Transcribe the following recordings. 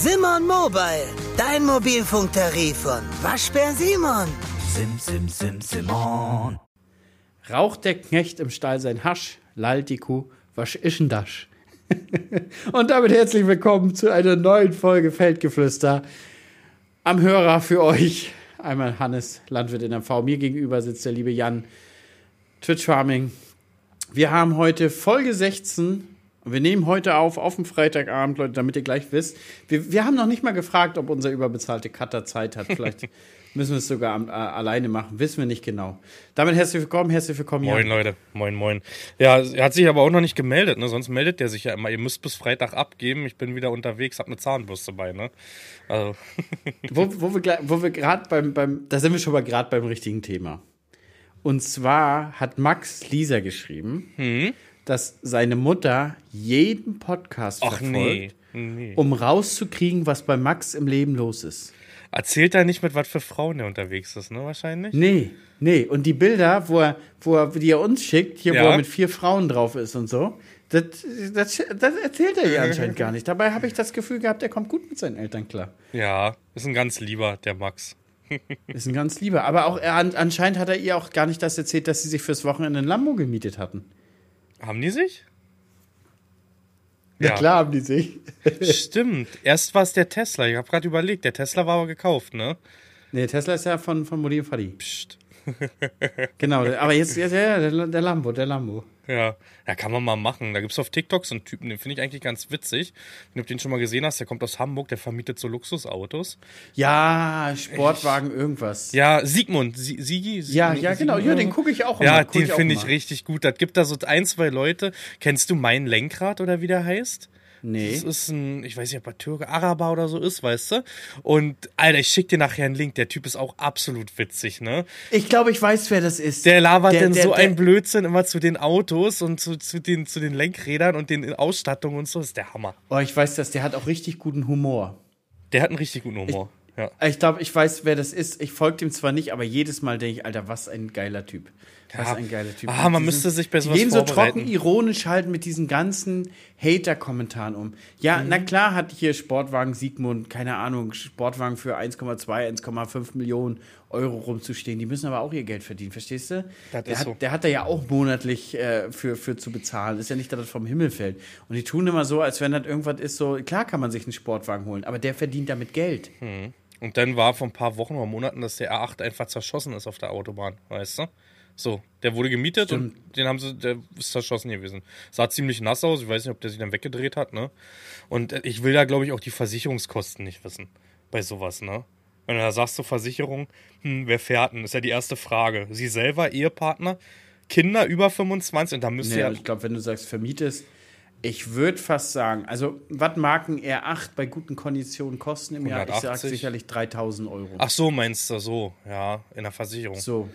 Simon Mobile, dein Mobilfunktarif von Waschbär Simon. Sim, sim, sim, Simon. Raucht der Knecht im Stall sein Hasch, lallt die Kuh, was ist denn das? Und damit herzlich willkommen zu einer neuen Folge Feldgeflüster. Am Hörer für euch einmal Hannes, Landwirt in MV. Mir gegenüber sitzt der liebe Jan, Twitch Farming. Wir haben heute Folge 16 und wir nehmen heute auf, auf dem Freitagabend, Leute, damit ihr gleich wisst. Wir, wir haben noch nicht mal gefragt, ob unser überbezahlte Cutter Zeit hat. Vielleicht müssen wir es sogar am, äh, alleine machen. Wissen wir nicht genau. Damit herzlich willkommen, herzlich willkommen, Moin, Jan. Leute. Moin, moin. Ja, er hat sich aber auch noch nicht gemeldet, ne? Sonst meldet der sich ja immer. Ihr müsst bis Freitag abgeben. Ich bin wieder unterwegs, hab eine Zahnbürste bei, ne? Also, Wo, wo wir, wo wir gerade beim, beim, da sind wir schon mal gerade beim richtigen Thema. Und zwar hat Max Lisa geschrieben, Hm? Dass seine Mutter jeden Podcast ach verfolgt, nee. nee. um rauszukriegen, was bei Max im Leben los ist. Erzählt er nicht, mit was für Frauen er unterwegs ist, ne? Wahrscheinlich? Nee, nee. Und die Bilder, wo er, wo er, die er uns schickt, hier, wo Ja. er mit vier Frauen drauf ist und so, das, das, das erzählt er ihr anscheinend gar nicht. Dabei habe ich das Gefühl gehabt, er kommt gut mit seinen Eltern klar. Ja, ist ein ganz lieber, der Max. Ist ein ganz lieber. Aber auch er, an- anscheinend hat er ihr auch gar nicht das erzählt, dass sie sich fürs Wochenende ein Lambo gemietet hatten. Haben die sich? Ja, klar haben die sich. Stimmt. Erst war es der Tesla. Ich habe gerade überlegt, der Tesla war aber gekauft, ne? Nee, Tesla ist ja von, von Mutti und Fadi. Psst. Genau, aber jetzt, jetzt ja, der, der Lambo, der Lambo. Ja, ja, kann man mal machen. Da gibt's auf TikTok so einen Typen, den finde ich eigentlich ganz witzig. Wenn du den schon mal gesehen hast, der kommt aus Hamburg, der vermietet so Luxusautos. Ja, Sportwagen, irgendwas. Ja, Siegmund, Sie Sigi? Ja, ja, genau. Ja, den gucke ich auch Ja, den finde ich immer. richtig gut. Das gibt da so ein, zwei Leute. Kennst du mein Lenkrad oder wie der heißt? Nee. Das ist ein, ich weiß nicht, ob er Türke, Araber oder so ist, weißt du? Und, Alter, ich schick dir nachher einen Link. Der Typ ist auch absolut witzig, ne? Ich glaube, ich weiß, wer das ist. Der labert Der- denn der- so der- ein Blödsinn immer zu den Autos und zu, zu, den, zu den Lenkrädern und den Ausstattungen und so. Das ist der Hammer. Oh, ich weiß das. Der hat auch richtig guten Humor. Der hat einen richtig guten Humor. ja. Ich glaube, ich weiß, wer das ist. Ich folge dem zwar nicht, aber jedes Mal denke ich, Alter, was ein geiler Typ. Was Ja. ein geiler Typ. Ah, man müsste sich bei die gehen so trocken ironisch halt mit diesen ganzen Hater-Kommentaren um. Ja, Mhm. na klar hat hier Sportwagen Siegmund, keine Ahnung, Sportwagen für 1,2, 1,5 Millionen Euro rumzustehen. Die müssen aber auch ihr Geld verdienen, verstehst du? Das der, ist hat, so. der hat da ja auch monatlich äh, für, für zu bezahlen. Ist ja nicht, dass das vom Himmel fällt. Und die tun immer so, als wenn das irgendwas ist, so, klar kann man sich einen Sportwagen holen, aber der verdient damit Geld. Und dann war vor ein paar Wochen oder Monaten, dass der R8 einfach zerschossen ist auf der Autobahn, weißt du? So, der wurde gemietet und den haben sie, der ist zerschossen gewesen. Sah ziemlich nass aus, ich weiß nicht, ob der sich dann weggedreht hat, ne? Und äh, ich will da, glaube ich, auch die Versicherungskosten nicht wissen. Bei sowas, ne? Wenn du da sagst zur Versicherung, hm, wer fährt denn? Ist ja die erste Frage. Sie selber, Ehepartner, Kinder über 25 und da müsst ihr Ja, ich glaube, wenn du sagst, vermietest, ich würde fast sagen, also, was mag ein R8 bei guten Konditionen kosten im Jahr? Ich sage 180? sicherlich 3000 Euro. Ach so, meinst du so, ja, in der Versicherung. So.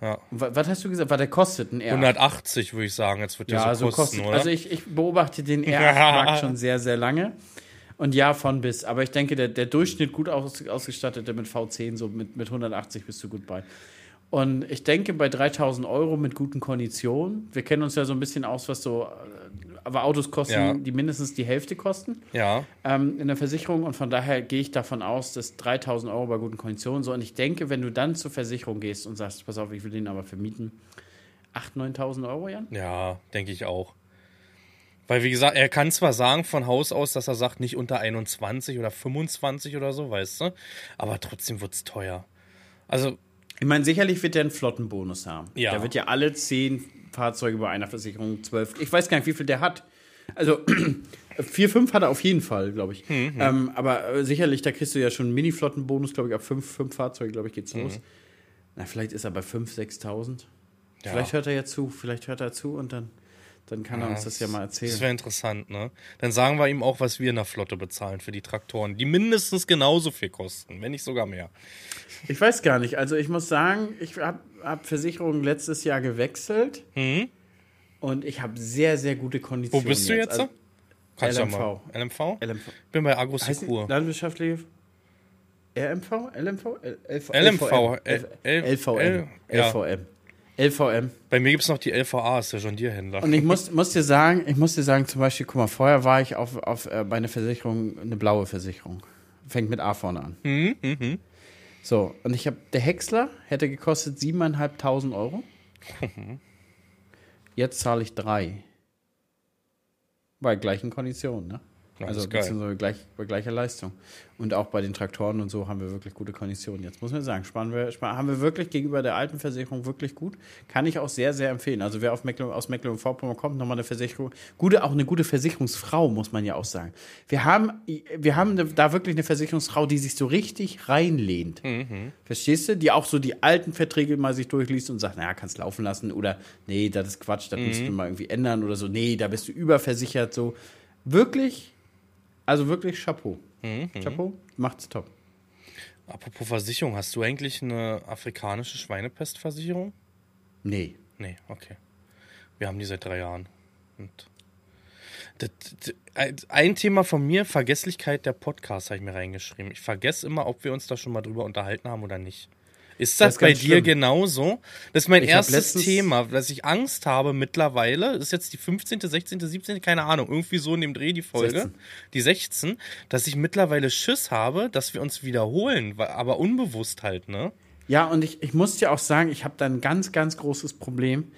Ja. Was hast du gesagt? Was der kostet ein R8? 180 würde ich sagen, jetzt wird der ja, so so kosten, kostet. oder? Also ich, ich beobachte den R8-Markt schon sehr, sehr lange. Und ja, von bis. Aber ich denke, der, der Durchschnitt gut aus, ausgestattete mit V10, so mit, mit 180 bist du gut bei. Und ich denke, bei 3000 Euro mit guten Konditionen, wir kennen uns ja so ein bisschen aus, was so, äh, aber Autos kosten, Ja. die mindestens die Hälfte kosten ja. ähm, in der Versicherung. Und von daher gehe ich davon aus, dass 3000 Euro bei guten Konditionen so. Und ich denke, wenn du dann zur Versicherung gehst und sagst, pass auf, ich will den aber vermieten, 8.000, 9.000 Euro, Jan? Ja, denke ich auch. Weil, wie gesagt, er kann zwar sagen von Haus aus, dass er sagt, nicht unter 21 oder 25 oder so, weißt du, aber trotzdem wird's teuer. Also, Ich meine, sicherlich wird der einen Flottenbonus haben. Ja. Der wird ja alle zehn Fahrzeuge bei einer Versicherung, zwölf. Ich weiß gar nicht, wie viel der hat. Also vier, fünf hat er auf jeden Fall, glaube ich. Mhm. Ähm, aber äh, sicherlich, da kriegst du ja schon einen Mini-Flottenbonus, glaube ich, ab fünf, fünf Fahrzeuge, glaube ich, geht's Mhm. los. Na, vielleicht ist er bei 5.000, 6.000. Ja. Vielleicht hört er ja zu, vielleicht hört er zu und dann, dann kann er uns das ja mal das erzählen. wäre interessant, ne? Dann sagen wir ihm auch, was wir in der Flotte bezahlen für die Traktoren, die mindestens genauso viel kosten, wenn nicht sogar mehr. Ich weiß gar nicht. Also ich muss sagen, ich habe hab Versicherungen letztes Jahr gewechselt und ich habe sehr, sehr gute Mhm. Wo Konditionen. bist du jetzt? Also, Kannst LMV. ja mal. LMV? LMV. Ich bin bei Agrosecur. landwirtschaftliche RMV? LMV? LV? LMV, LVM. L- L- LVM. LVM. Bei mir gibt es noch die LVA, ist der John Deere-Händler. Und ich muss, muss dir sagen, ich muss dir sagen, zum Beispiel, guck mal, vorher war ich auf, auf äh, bei einer Versicherung, eine blaue Versicherung. Fängt mit A vorne an. Mhm, mhm. So, und ich habe, der Häcksler hätte gekostet 7.500 Euro. Jetzt zahle ich drei. Bei gleichen Konditionen, ne? Ja, also beziehungsweise gleich, bei gleicher Leistung. Und auch bei den Traktoren und so haben wir wirklich gute Konditionen. Jetzt muss man sagen, sparen wir, sparen, haben wir wirklich gegenüber der alten Versicherung wirklich gut. Kann ich auch sehr, sehr empfehlen. Also wer auf Mecklenburg, aus Mecklenburg-Vorpommern kommt, nochmal eine Versicherung. Gute, auch eine gute Versicherungsfrau, muss man ja auch sagen. Wir haben, wir haben da wirklich eine Versicherungsfrau, die sich so richtig reinlehnt. Verstehst du? Die auch so die alten Verträge mal sich durchliest und sagt, naja, kannst laufen lassen oder nee, das ist Quatsch, das müssen wir mal irgendwie ändern oder so. Nee, da bist du überversichert. So wirklich, also wirklich Chapeau. Chapeau, macht's top. Apropos Versicherung, hast du eigentlich eine afrikanische Schweinepestversicherung? Nee. Nee, okay. Wir haben die seit drei Jahren. Und das, das, ein- ein Thema von mir, Vergesslichkeit der Podcasts, habe ich mir reingeschrieben. Ich vergesse immer, ob wir uns da schon mal drüber unterhalten haben oder nicht. Ist das, Das ist bei dir schlimm. genauso? Das ist mein Ich erstes Thema, dass ich Angst habe mittlerweile. Ist jetzt die 15., 16., 17., keine Ahnung, irgendwie so in dem Dreh die Folge. 16. Die 16, dass ich mittlerweile Schiss habe, dass wir uns wiederholen, aber unbewusst halt, ne? Ja, und ich, ich muss dir auch sagen, ich habe da ein ganz, ganz großes Problem,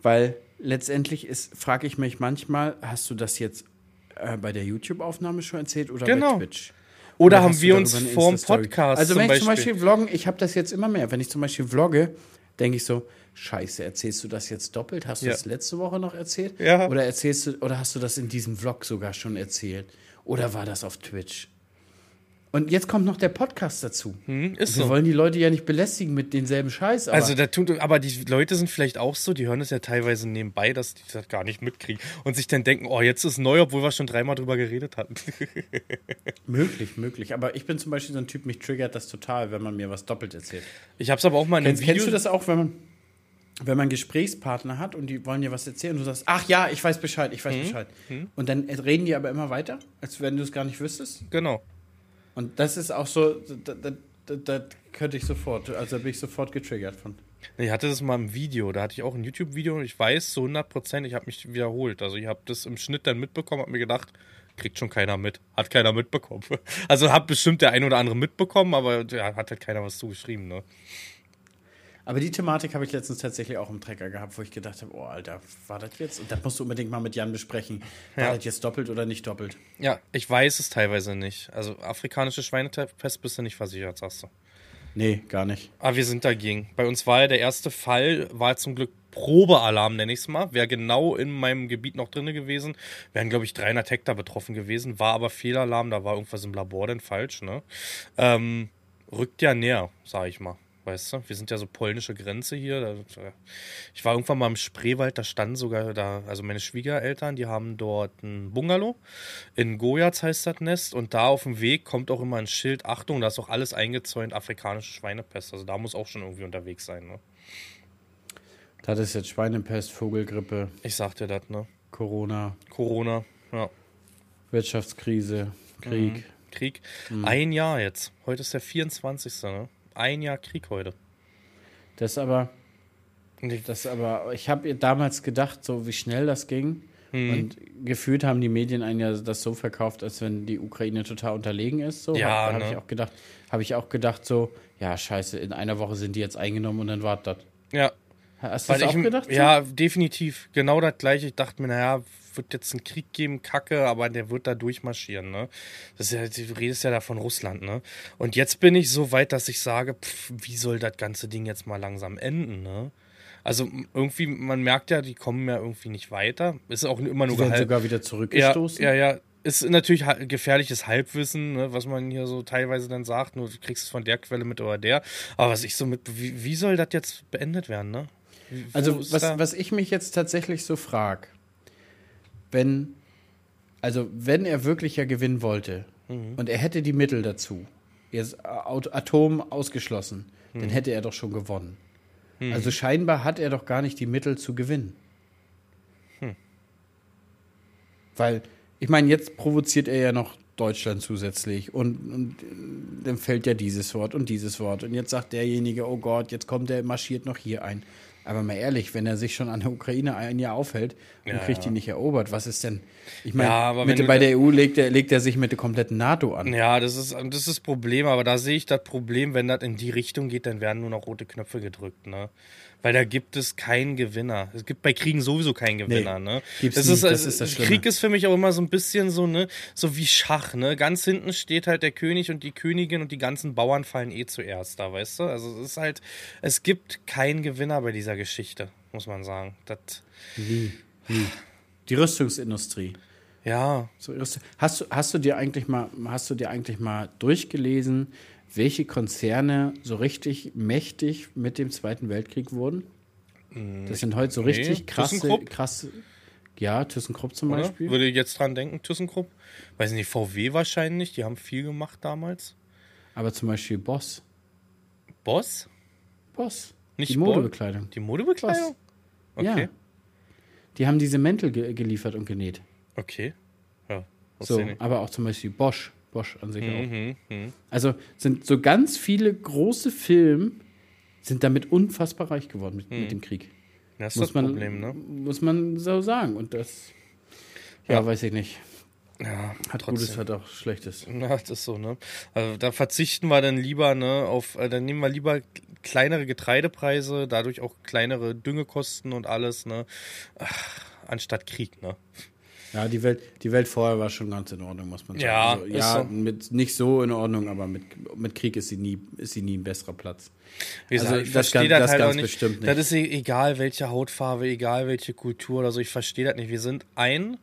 weil letztendlich ist, frage ich mich manchmal, hast du das jetzt äh, bei der YouTube-Aufnahme schon erzählt oder Genau. bei Twitch? Oder, haben du wir uns vorm? Podcast Also zum wenn ich zum Beispiel vloggen, ich habe das jetzt immer mehr. Wenn ich zum Beispiel vlogge, denke ich so, Scheiße, erzählst du das jetzt doppelt? Hast du Ja. das letzte Woche noch erzählt? Ja. Oder erzählst du, oder hast du das in diesem Vlog sogar schon erzählt? Oder war das auf Twitch? Und jetzt kommt noch der Podcast dazu. Hm, ist Wir so. wollen die Leute ja nicht belästigen mit denselben Scheiß. Aber Also da tut, aber die Leute sind vielleicht auch so, die hören es ja teilweise nebenbei, dass die das gar nicht mitkriegen und sich dann denken, oh, jetzt ist neu, obwohl wir schon dreimal drüber geredet hatten. Möglich, möglich. Aber ich bin zum Beispiel so ein Typ, mich triggert das total, wenn man mir was doppelt erzählt. Ich habe es aber auch mal in einem Kennst, Video. kennst du das auch, wenn man, wenn man Gesprächspartner hat und die wollen dir was erzählen und du sagst, ach ja, ich weiß Bescheid, ich weiß Mhm. Bescheid. Und dann reden die aber immer weiter, als wenn du es gar nicht wüsstest. Genau. Und das ist auch so, da, da, da, da könnte ich sofort, also da bin ich sofort getriggert von. Ich hatte das mal im Video, da hatte ich auch ein YouTube-Video und ich weiß zu 100 Prozent, ich habe mich wiederholt. Also ich habe das im Schnitt dann mitbekommen, habe mir gedacht, kriegt schon keiner mit. Hat keiner mitbekommen. Also hat bestimmt der ein oder andere mitbekommen, aber ja, hat halt keiner was zugeschrieben, ne? Aber die Thematik habe ich letztens tatsächlich auch im Trecker gehabt, wo ich gedacht habe, oh Alter, war das jetzt? Und das musst du unbedingt mal mit Jan besprechen. War Ja. das jetzt doppelt oder nicht doppelt? Ja, ich weiß es teilweise nicht. Also afrikanische Schweinepest bist du nicht versichert, sagst du. Nee, gar nicht. Aber wir sind dagegen. Bei uns war ja der erste Fall, war zum Glück Probealarm, nenne ich es mal. Wäre genau in meinem Gebiet noch drin gewesen. Wären, glaube ich, 300 Hektar betroffen gewesen. War aber Fehlalarm, da war irgendwas im Labor denn falsch, ne? Ähm, rückt ja näher, sage ich mal. Weißt du, wir sind ja so polnische Grenze hier. Da, ich war irgendwann mal im Spreewald, da standen sogar da, also meine Schwiegereltern, die haben dort ein Bungalow. In Gojaz heißt das Nest. Und da auf dem Weg kommt auch immer ein Schild, Achtung, da ist auch alles eingezäunt, afrikanische Schweinepest. Also da muss auch schon irgendwie unterwegs sein, ne? Das ist jetzt Schweinepest, Vogelgrippe, Ich sag dir das, ne? Corona, Corona, ja. Wirtschaftskrise, Krieg. Krieg. Mhm. Ein Jahr jetzt. Heute ist der 24. Ne? Ein Jahr Krieg heute. Das aber, das aber, ich habe damals gedacht, so wie schnell das ging. Mhm. Und gefühlt haben die Medien einen ja das so verkauft, als wenn die Ukraine total unterlegen ist. So. Ja, habe ne? ich auch gedacht, habe ich auch gedacht, so, ja, scheiße, in einer Woche sind die jetzt eingenommen und dann war das. Ja, Hast du das ich, auch gedacht? so? ja, definitiv. Genau das gleiche. Ich dachte mir, naja, wird jetzt einen Krieg geben, Kacke, aber der wird da durchmarschieren, ne? Das ist ja, du redest ja da von Russland, ne? Und jetzt bin ich so weit, dass ich sage, pff, wie soll das ganze Ding jetzt mal langsam enden, ne? Also irgendwie, man merkt ja, die kommen ja irgendwie nicht weiter. Ist auch immer nur gehalten. sogar wieder Ja, zurückgestoßen. ja, ja. Ist natürlich gefährliches Halbwissen, ne, was man hier so teilweise dann sagt. Nur du kriegst es von der Quelle mit oder der. Aber was ich so mit, wie, wie soll das jetzt beendet werden, ne? Also, was, da- was ich mich jetzt tatsächlich so frage, wenn, also, wenn er wirklich ja gewinnen wollte Mhm. und er hätte die Mittel dazu, jetzt Atom ausgeschlossen, Mhm. dann hätte er doch schon gewonnen. Also, scheinbar hat er doch gar nicht die Mittel zu gewinnen. Hm. Weil, ich meine, jetzt provoziert er ja noch Deutschland zusätzlich und, und dann fällt ja dieses Wort und dieses Wort und jetzt sagt derjenige, oh Gott, jetzt kommt er, marschiert noch hier ein. Aber mal ehrlich, wenn er sich schon an der Ukraine ein Jahr aufhält und Ja, kriegt die nicht erobert, was ist denn? Ich meine, Ja, bei der EU legt er, legt er sich mit der kompletten NATO an. Ja, das ist, das ist das Problem, aber da sehe ich das Problem, wenn das in die Richtung geht, dann werden nur noch rote Knöpfe gedrückt, ne? Weil da gibt es keinen Gewinner. Es gibt bei Kriegen sowieso keinen Gewinner, ne? gibt's das ist, Das ist das Schlimme. Krieg ist für mich auch immer so ein bisschen so, ne, so wie Schach, ne? Ganz hinten steht halt der König und die Königin und die ganzen Bauern fallen eh zuerst da, weißt du? Also es ist halt, es gibt keinen Gewinner bei dieser Geschichte, muss man sagen. Das, Nie, nie. Die Rüstungsindustrie. ja, So, hast, du, hast du dir eigentlich mal, hast du dir eigentlich mal durchgelesen, welche Konzerne so richtig mächtig mit dem Zweiten Weltkrieg wurden? Das sind heute so nee. richtig krasse, ThyssenKrupp? krasse. Ja, ThyssenKrupp zum oder? Beispiel. Würde ich jetzt dran denken, ThyssenKrupp? Weiß nicht, VW wahrscheinlich, die haben viel gemacht damals. Aber zum Beispiel Boss. Boss? Boss. Nicht die? Modebekleidung. Die Modebekleidung? Ja. Okay. Die haben diese Mäntel ge geliefert und genäht. Okay. Ja. So, aber auch zum Beispiel Bosch. Bosch an sich auch. Mhm, mhm. Also sind so ganz viele große Filme sind damit unfassbar reich geworden mit, mit dem Krieg. Das ist Muss das man, Problem, ne? muss man so sagen. Und das, ja, Ja. weiß ich nicht. Ja, Hat trotzdem. Gutes, hat auch Schlechtes. Ja, das ist so, ne? Also da verzichten wir dann lieber, ne, auf, äh, dann nehmen wir lieber kleinere Getreidepreise, dadurch auch kleinere Düngekosten und alles, ne? Ach, anstatt Krieg, ne? Ja, die Welt, die Welt vorher war schon ganz in Ordnung, muss man sagen. Ja, also, ja so. mit, nicht so in Ordnung, aber mit, mit Krieg ist sie, nie, ist sie nie ein besserer Platz. Wie gesagt, Also, ich das verstehe das, das halt ganz nicht. bestimmt nicht. Das ist e- egal, welche Hautfarbe, egal welche Kultur oder so, ich verstehe das nicht. Wir sind ein,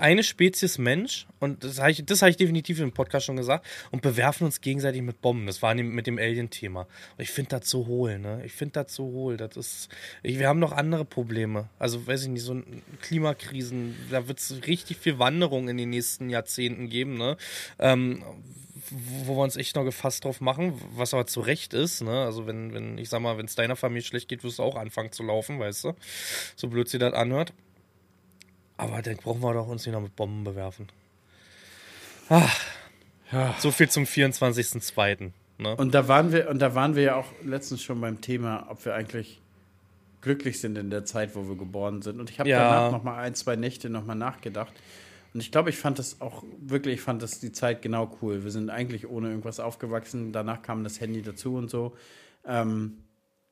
eine Spezies Mensch und das habe ich, hab ich definitiv im Podcast schon gesagt und bewerfen uns gegenseitig mit Bomben. Das war mit dem Alien-Thema. Ich finde das so hohl, ne? Ich finde das so hohl. Das ist, ich, wir haben noch andere Probleme. Also, weiß ich nicht, so Klimakrisen, da wird es richtig viel Wanderung in den nächsten Jahrzehnten geben, ne? Ähm, wo wir uns echt noch gefasst drauf machen, was aber zu Recht ist, ne? Also wenn, wenn, ich sag mal, wenn es deiner Familie schlecht geht, wirst du auch anfangen zu laufen, weißt du? So blöd sie das anhört. Aber dann brauchen wir doch uns nicht noch mit Bomben bewerfen. Ach, Ja. so viel zum 24.02. Ne? Und da waren wir, und da waren wir ja auch letztens schon beim Thema, ob wir eigentlich glücklich sind in der Zeit, wo wir geboren sind. Und ich habe Ja. danach noch mal ein, zwei Nächte noch mal nachgedacht. Und ich glaube, ich fand das auch wirklich, ich fand das die Zeit genau cool. Wir sind eigentlich ohne irgendwas aufgewachsen. Danach kam das Handy dazu und so. Ähm,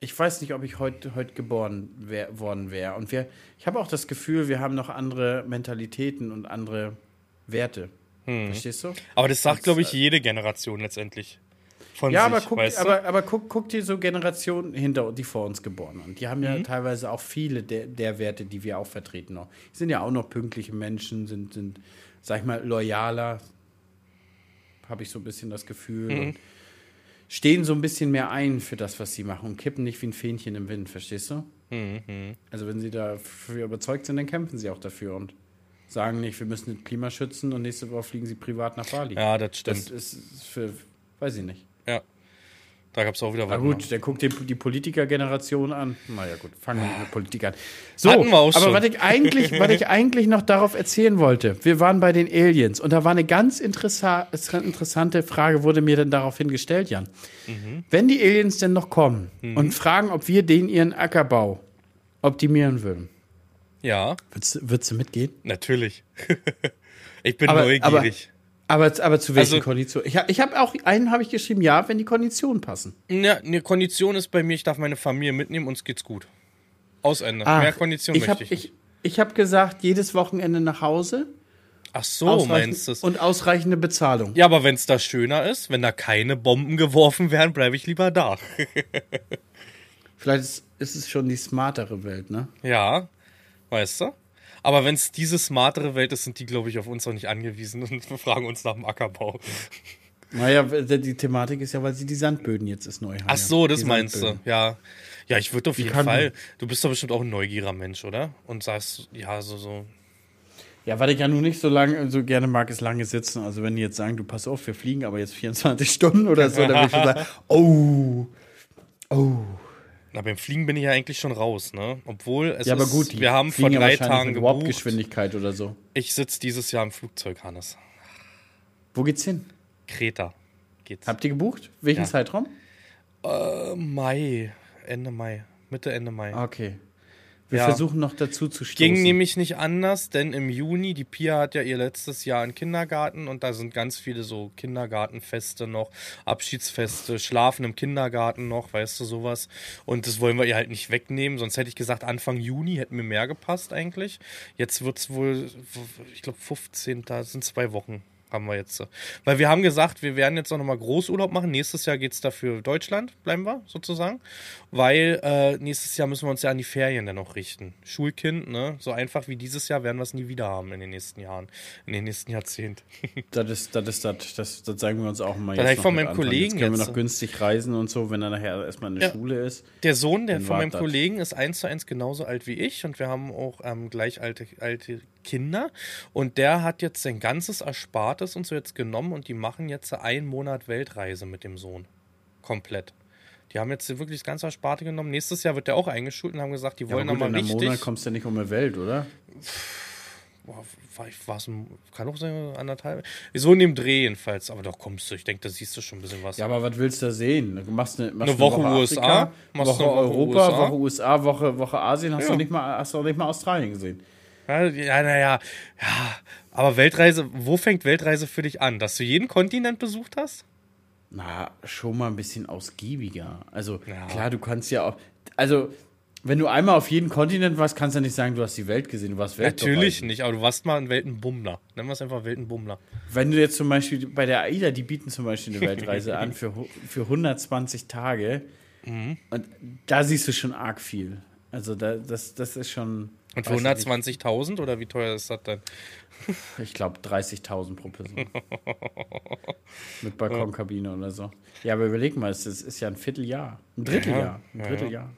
ich weiß nicht, ob ich heute heut geboren wär, worden wäre. Und wir, ich habe auch das Gefühl, wir haben noch andere Mentalitäten und andere Werte. Hm. Verstehst du? Aber das sagt, glaube ich, jede Generation letztendlich. Von Ja, sich, aber guck, weißt du? aber, aber guck, guck dir so Generationen hinter, die vor uns geboren sind. Die haben ja Mhm. teilweise auch viele der, der Werte, die wir auch vertreten noch. Die sind ja auch noch pünktliche Menschen, sind, sind sag ich mal, loyaler, habe ich so ein bisschen das Gefühl. Mhm. Und stehen so ein bisschen mehr ein für das, was sie machen und kippen nicht wie ein Fähnchen im Wind, verstehst du? Mhm. Also wenn sie dafür überzeugt sind, dann kämpfen sie auch dafür und sagen nicht, wir müssen das Klima schützen und nächste Woche fliegen sie privat nach Bali. Ja, das stimmt. Das ist für, weiß ich nicht. ja. Da gab es auch wieder Na was. gut, ne? dann guck dir die Politikergeneration an. Naja, gut, fangen wir mit Politik an. So, Hatten wir auch aber schon. was ich, eigentlich, was ich eigentlich noch darauf erzählen wollte, wir waren bei den Aliens und da war eine ganz interessa interessante Frage, wurde mir dann daraufhin gestellt, Jan. Mhm. Wenn die Aliens denn noch kommen und fragen, ob wir denen ihren Ackerbau optimieren würden, Ja, würdest, du- würdest du mitgehen? natürlich. ich bin Aber- neugierig. Aber, aber zu welchen Also- Konditionen? Ich, ich habe auch, einen habe ich geschrieben, ja, wenn die Konditionen passen. Ja, eine Kondition ist bei mir, ich darf meine Familie mitnehmen, uns geht's gut. Aus Ende. Ach, Mehr Kondition ich hab, möchte ich. ich, ich habe gesagt, jedes Wochenende nach Hause. Ach so, meinst du Und ausreichende Bezahlung. Ja, aber wenn es da schöner ist, wenn da keine Bomben geworfen werden, bleibe ich lieber da. Vielleicht ist, ist es schon die smartere Welt, ne? ja, weißt du? Aber wenn es diese smartere Welt ist, sind die, glaube ich, auf uns auch nicht angewiesen und fragen uns nach dem Ackerbau. Naja, die Thematik ist ja, weil sie die Sandböden jetzt ist neu haben. Ach so, das Die meinst Sandböden. du. Ja. Ja, ich würde auf jeden kann- Fall. Du bist doch bestimmt auch ein neugieriger Mensch, oder? Und sagst, ja, so, so. Ja, weil ich ja nun nicht so lange, so gerne mag, ist lange sitzen. Also wenn die jetzt sagen, du pass auf, wir fliegen aber jetzt 24 Stunden oder so, dann würde ich schon sagen, oh, oh. Na, beim Fliegen bin ich ja eigentlich schon raus, ne? Obwohl, es Ja, aber ist, gut, wir haben vor drei Tagen mit gebucht. Warpgeschwindigkeit oder so. Ich sitze dieses Jahr im Flugzeug, Hannes. Wo geht's hin? Kreta geht's. Habt ihr gebucht? Welchen Ja. Zeitraum? Äh, Mai, Ende Mai. Mitte, Ende Mai. Okay. Wir Ja. versuchen noch dazu zu stoßen. Ging nämlich nicht anders, denn im Juni, die Pia hat ja ihr letztes Jahr einen Kindergarten und da sind ganz viele so Kindergartenfeste noch, Abschiedsfeste, Schlafen im Kindergarten noch, weißt du, sowas. Und das wollen wir ihr halt nicht wegnehmen, sonst hätte ich gesagt, Anfang Juni hätte mir mehr gepasst eigentlich. Jetzt wird es wohl, ich glaube, 15. sind zwei Wochen. Haben wir jetzt. Weil wir haben gesagt, wir werden jetzt auch nochmal Großurlaub machen. Nächstes Jahr geht es dafür Deutschland, bleiben wir sozusagen. Weil äh, nächstes Jahr müssen wir uns ja an die Ferien dann auch richten. Schulkind, ne? So einfach wie dieses Jahr werden wir es nie wieder haben in den nächsten Jahren, in den nächsten Jahrzehnten. Das ist, das ist, das, das, das zeigen wir uns auch mal Das noch von meinem Anfang. Kollegen Jetzt können wir jetzt. noch günstig reisen und so, wenn er nachher erstmal in der Ja. Schule ist. Der Sohn der von meinem. Kollegen ist eins zu eins genauso alt wie ich und wir haben auch ähm, gleich alte, alte Kinder. Und der hat jetzt sein ganzes Erspartes und so jetzt genommen und die machen jetzt einen Monat Weltreise mit dem Sohn. Komplett. Die haben jetzt wirklich das ganze Ersparte genommen. Nächstes Jahr wird der auch eingeschult und haben gesagt, die Ja, wollen aber gut, nochmal in einem richtig. Monat kommst du ja nicht um die Welt, oder? Boah, ein, kann auch sein, anderthalb. So in dem Dreh jedenfalls. Aber doch kommst du. Ich denke, da siehst du schon ein bisschen was. Ja, aber was willst du da sehen? Du machst eine, machst Eine Woche USA, Afrika, Woche eine Woche Europa, USA. Woche USA, Woche, Woche Asien. Hast, Ja. du nicht mal, hast du auch nicht mal Australien gesehen? Ja, ja, naja. Ja, aber Weltreise, wo fängt Weltreise für dich an? Dass du jeden Kontinent besucht hast? Na, schon mal ein bisschen ausgiebiger. Also, Ja. klar, du kannst ja auch. Also, wenn du einmal auf jeden Kontinent warst, kannst du ja nicht sagen, du hast die Welt gesehen. Du warst Natürlich Weltbereisen. nicht, aber du warst mal ein Weltenbummler. Nennen wir es einfach Weltenbummler. Wenn du jetzt zum Beispiel bei der AIDA, die bieten zum Beispiel eine Weltreise an für, für 120 Tage. Mhm. Und da siehst du schon arg viel. Also, da, das, das ist schon. Und für weiß ich 120.000 oder wie teuer ist das denn? nicht, Ich glaube, 30.000 pro Person. Mit Balkonkabine oder so. Ja, aber überleg mal, es ist, ist ja ein Vierteljahr. Ein Dritteljahr. Ein ja, ja. Dritteljahr.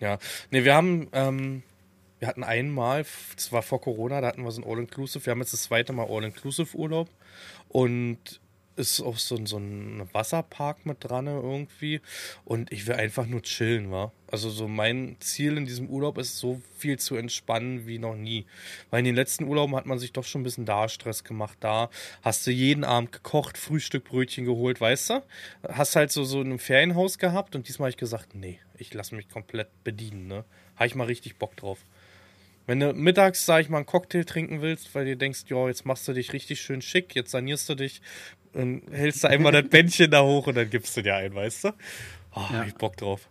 Ja, ne, wir haben, ähm, wir hatten einmal, das war vor Corona, da hatten wir so ein All-Inclusive. Wir haben jetzt das zweite Mal All-Inclusive-Urlaub und ist auch so, ein- so ein Wasserpark mit dran irgendwie. Und ich will einfach nur chillen, wa? Also so mein Ziel in diesem Urlaub ist, so viel zu entspannen wie noch nie. Weil in den letzten Urlauben hat man sich doch schon ein bisschen da Stress gemacht. Da hast du jeden Abend gekocht, Frühstück, Brötchen geholt, weißt du? Hast halt so, so ein Ferienhaus gehabt und diesmal habe ich gesagt, nee, ich lasse mich komplett bedienen, ne? Habe ich mal richtig Bock drauf. Wenn du mittags, sag ich mal, einen Cocktail trinken willst, weil du denkst, ja, jetzt machst du dich richtig schön schick, jetzt sanierst du dich, dann hältst du einmal das Bändchen da hoch und dann gibst du dir ein, weißt du? Oh, hab ich Bock drauf.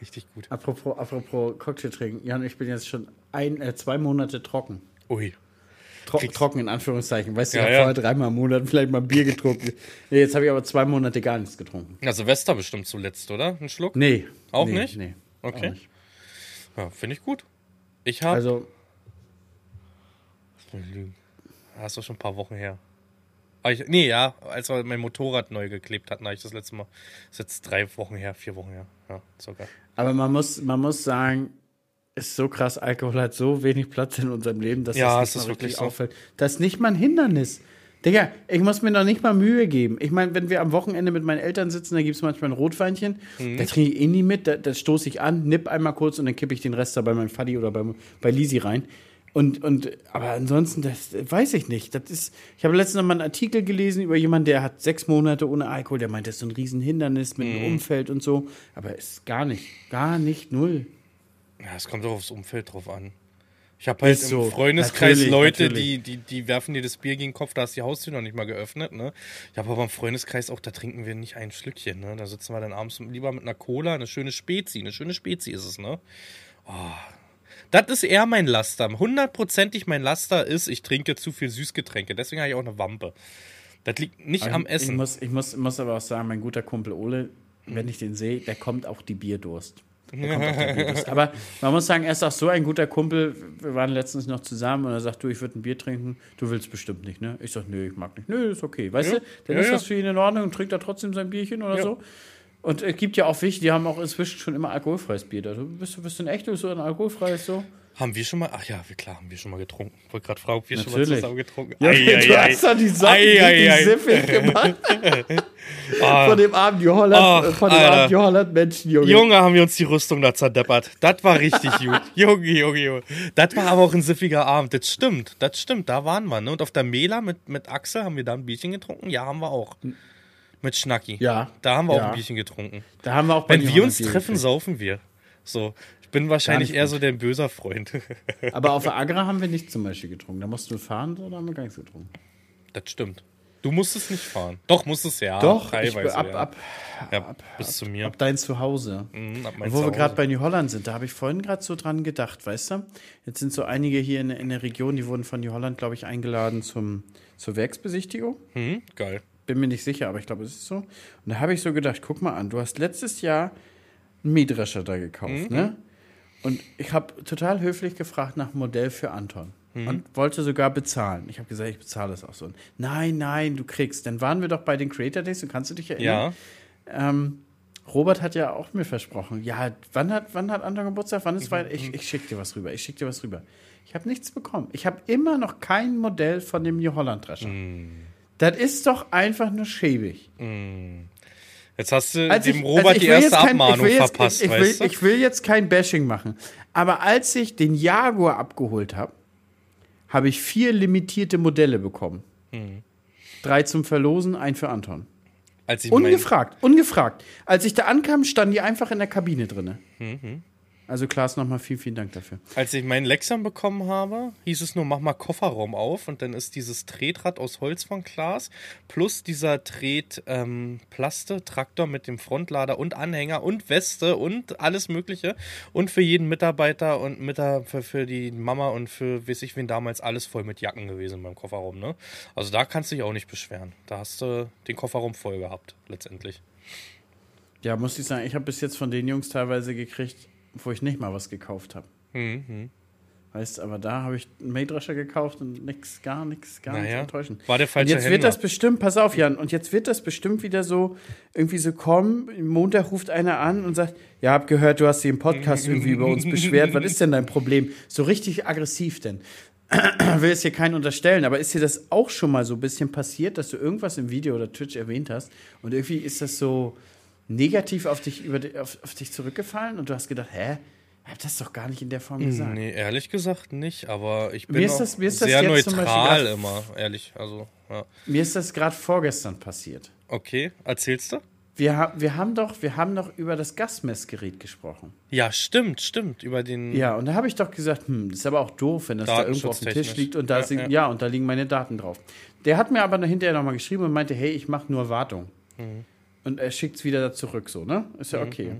Richtig gut. Apropos, apropos Cocktail trinken. Jan, ich bin jetzt schon ein, äh, zwei Monate trocken. Ui. Tro Kriegst- trocken in Anführungszeichen. Weißt du, Ja, ich ja. habe vorher dreimal im Monat vielleicht mal Bier getrunken. nee, jetzt habe ich aber zwei Monate gar nichts getrunken. Ja, Silvester bestimmt zuletzt, oder? Ein Schluck? Nee. Auch nee, nicht? Nee. Okay. Auch nicht. Ja, finde ich gut. Ich habe. Also, Das ist doch schon ein paar Wochen her. Aber Ich, nee, ja, als wir mein Motorrad neu geklebt hatten, habe ich das letzte Mal. Das ist jetzt drei Wochen her, vier Wochen her. Ja, circa. aber man muss, man muss sagen, ist so krass, Alkohol hat so wenig Platz in unserem Leben, dass Ja, das es nicht ist wirklich so. auffällt. Das ist nicht mal ein Hindernis. Digga, ich muss mir noch nicht mal Mühe geben. Ich meine, wenn wir am Wochenende mit meinen Eltern sitzen, da gibt es manchmal ein Rotweinchen. Mhm. Da trinke ich eh nie mit, da, da stoße ich an, nipp einmal kurz und dann kippe ich den Rest da bei meinem Faddy oder bei, bei Lisi rein. Und, und, aber ansonsten, das weiß ich nicht. Das ist, ich habe letztens noch mal einen Artikel gelesen über jemanden, der hat sechs Monate ohne Alkohol. Der meint, das ist so ein Riesenhindernis mit Mhm. dem Umfeld und so. Aber es ist gar nicht, gar nicht null. Ja, es kommt doch aufs Umfeld drauf an. Ich habe halt Ist im so. Freundeskreis Natürlich, Leute, natürlich. Die, die, die werfen dir das Bier gegen den Kopf, da ist die Haustür noch nicht mal geöffnet. Ne? Ich habe aber im Freundeskreis auch, da trinken wir nicht ein Schlückchen. Ne? Da sitzen wir dann abends lieber mit einer Cola, eine schöne Spezi. Eine schöne Spezi ist es, ne? Oh. Das ist eher mein Laster. Hundertprozentig mein Laster ist, ich trinke zu viel Süßgetränke. Deswegen habe ich auch eine Wampe. Das liegt nicht am Ich Essen. muss, ich muss, muss aber auch sagen, mein guter Kumpel Ole, wenn ich den sehe, der kommt auch die Bierdurst. Aber man muss sagen, er ist auch so ein guter Kumpel. Wir waren letztens noch zusammen und er sagt, du, ich würde ein Bier trinken. Du willst bestimmt nicht, ne? Ich sag, nö, ich mag nicht. Nö, ist okay. Weißt Ja. du, dann Ja, ist das für ihn in Ordnung und trinkt er trotzdem sein Bierchen oder Ja. so. Und es gibt ja auch welche, die haben auch inzwischen schon immer alkoholfreies Bier. Also bist du, bist du ein echtes so ein alkoholfreies so? Haben wir schon mal, ach ja, klar, haben wir schon mal getrunken. Ich wollte gerade fragen, ob wir schon mal Natürlich. zusammen getrunken Ja, du hast doch die Ei, ei, ei. siffig gemacht. Ah. Von dem armen Joholland, Ach, von dem Alter. armen Joholland-Menschen, Junge. Junge, haben wir uns die Rüstung da zerdeppert. Das war richtig gut. Junge, Junge, Junge. Das war aber auch ein siffiger Abend. Das stimmt, das stimmt. Da waren wir. Ne? Und auf der Mela mit, mit Axel haben wir da ein Bierchen getrunken. Ja, haben wir auch. Mit Schnacki. Ja. Da haben wir auch Ja. ein Bierchen getrunken. Da haben wir auch Wenn wir uns treffen, saufen wir. So, bin wahrscheinlich eher so der böser Freund. Aber auf der Agra haben wir nicht zum Beispiel getrunken. Da musst du fahren, oder haben wir gar nichts getrunken? das stimmt. Du musstest nicht fahren. Doch, musstest ja. Doch, ich, ab, ja. ab, ja, bis zu mir. ab dein Zuhause. Mhm, ab mein Wo wir Zuhause. gerade bei New Holland sind, da habe ich vorhin gerade so dran gedacht, weißt du? Jetzt sind so einige hier in, in der Region, die wurden von New Holland, glaube ich, eingeladen zum, zur Werksbesichtigung. Mhm, geil. Bin mir nicht sicher, aber ich glaube, es ist so. Und da habe ich so gedacht, guck mal an, du hast letztes Jahr einen Mähdrescher da gekauft, ne? Und ich habe total höflich gefragt nach Modell für Anton. Und wollte sogar bezahlen. Ich habe gesagt, ich bezahle das auch so. Nein, nein, du kriegst. Dann waren wir doch bei den Creator Days, du kannst du dich erinnern? Ja. Ähm, Robert hat ja auch mir versprochen. Ja, wann hat, wann hat Anton Geburtstag? Wann ist Weihnachten? Ich, ich schicke dir was rüber. Ich schicke dir was rüber. Ich habe nichts bekommen. Ich habe immer noch kein Modell von dem New Holland Drescher. Das ist doch einfach nur schäbig. Jetzt hast du Als dem ich- Robert also die will erste jetzt kein- Abmahnung jetzt, verpasst, ich, ich, weißt will, du? ich will jetzt kein Bashing machen. Aber als ich den Jaguar abgeholt habe, habe ich vier limitierte Modelle bekommen. Hm. Drei zum Verlosen, ein für Anton. Als ich Ungefragt, ungefragt. Als ich da ankam, standen die einfach in der Kabine drin. Mhm. Also Klaas, nochmal vielen, vielen Dank dafür. als ich meinen Lexion bekommen habe, hieß es nur, mach mal Kofferraum auf und dann ist dieses Tretrad aus Holz von Klaas plus dieser Tret ähm, mit dem Frontlader und Anhänger und Weste und alles mögliche und für jeden Mitarbeiter und Mitar für, für die Mama und für weiß ich wen damals alles voll mit Jacken gewesen beim Kofferraum, ne? Also da kannst du dich auch nicht beschweren. Da hast du den Kofferraum voll gehabt letztendlich. Ja, muss ich sagen, ich habe bis jetzt von den Jungs teilweise gekriegt, wo ich nicht mal was gekauft habe. Mhm. Weißt, aber da habe ich einen Mähdrescher gekauft und nix, gar nichts, gar nichts Naja, enttäuschend. war der Und falsche jetzt wird Händler. das bestimmt, pass auf, Jan, und jetzt wird das bestimmt wieder so, irgendwie so kommen, Montag ruft einer an und sagt, ja, hab gehört, du hast dich im Podcast irgendwie über uns beschwert, was ist denn dein Problem? So richtig aggressiv denn. will es hier keinen unterstellen, aber ist dir das auch schon mal so ein bisschen passiert, dass du irgendwas im Video oder Twitch erwähnt hast und irgendwie ist das so negativ auf dich, über, auf, auf dich zurückgefallen und du hast gedacht, hä? Ich hab das doch gar nicht in der Form gesagt. Nee, ehrlich gesagt nicht, aber ich bin Mir ist das- mir ist das sehr jetzt zum neutral Beispiel immer, ehrlich. Also, ja. Mir ist das gerade vorgestern passiert. Okay, erzählst du? Wir, wir, haben doch, wir haben doch über das Gasmessgerät gesprochen. Ja, stimmt, stimmt. Über den. Ja, und da habe ich doch gesagt, hm, das ist aber auch doof, wenn das da irgendwo auf dem Tisch liegt und da, Ja, sind, ja. ja, und da liegen meine Daten drauf. Der hat mir aber hinterher nochmal geschrieben und meinte, hey, ich mache nur Wartung. Mhm. Und er schickt es wieder da zurück, so, ne? Ist ja okay.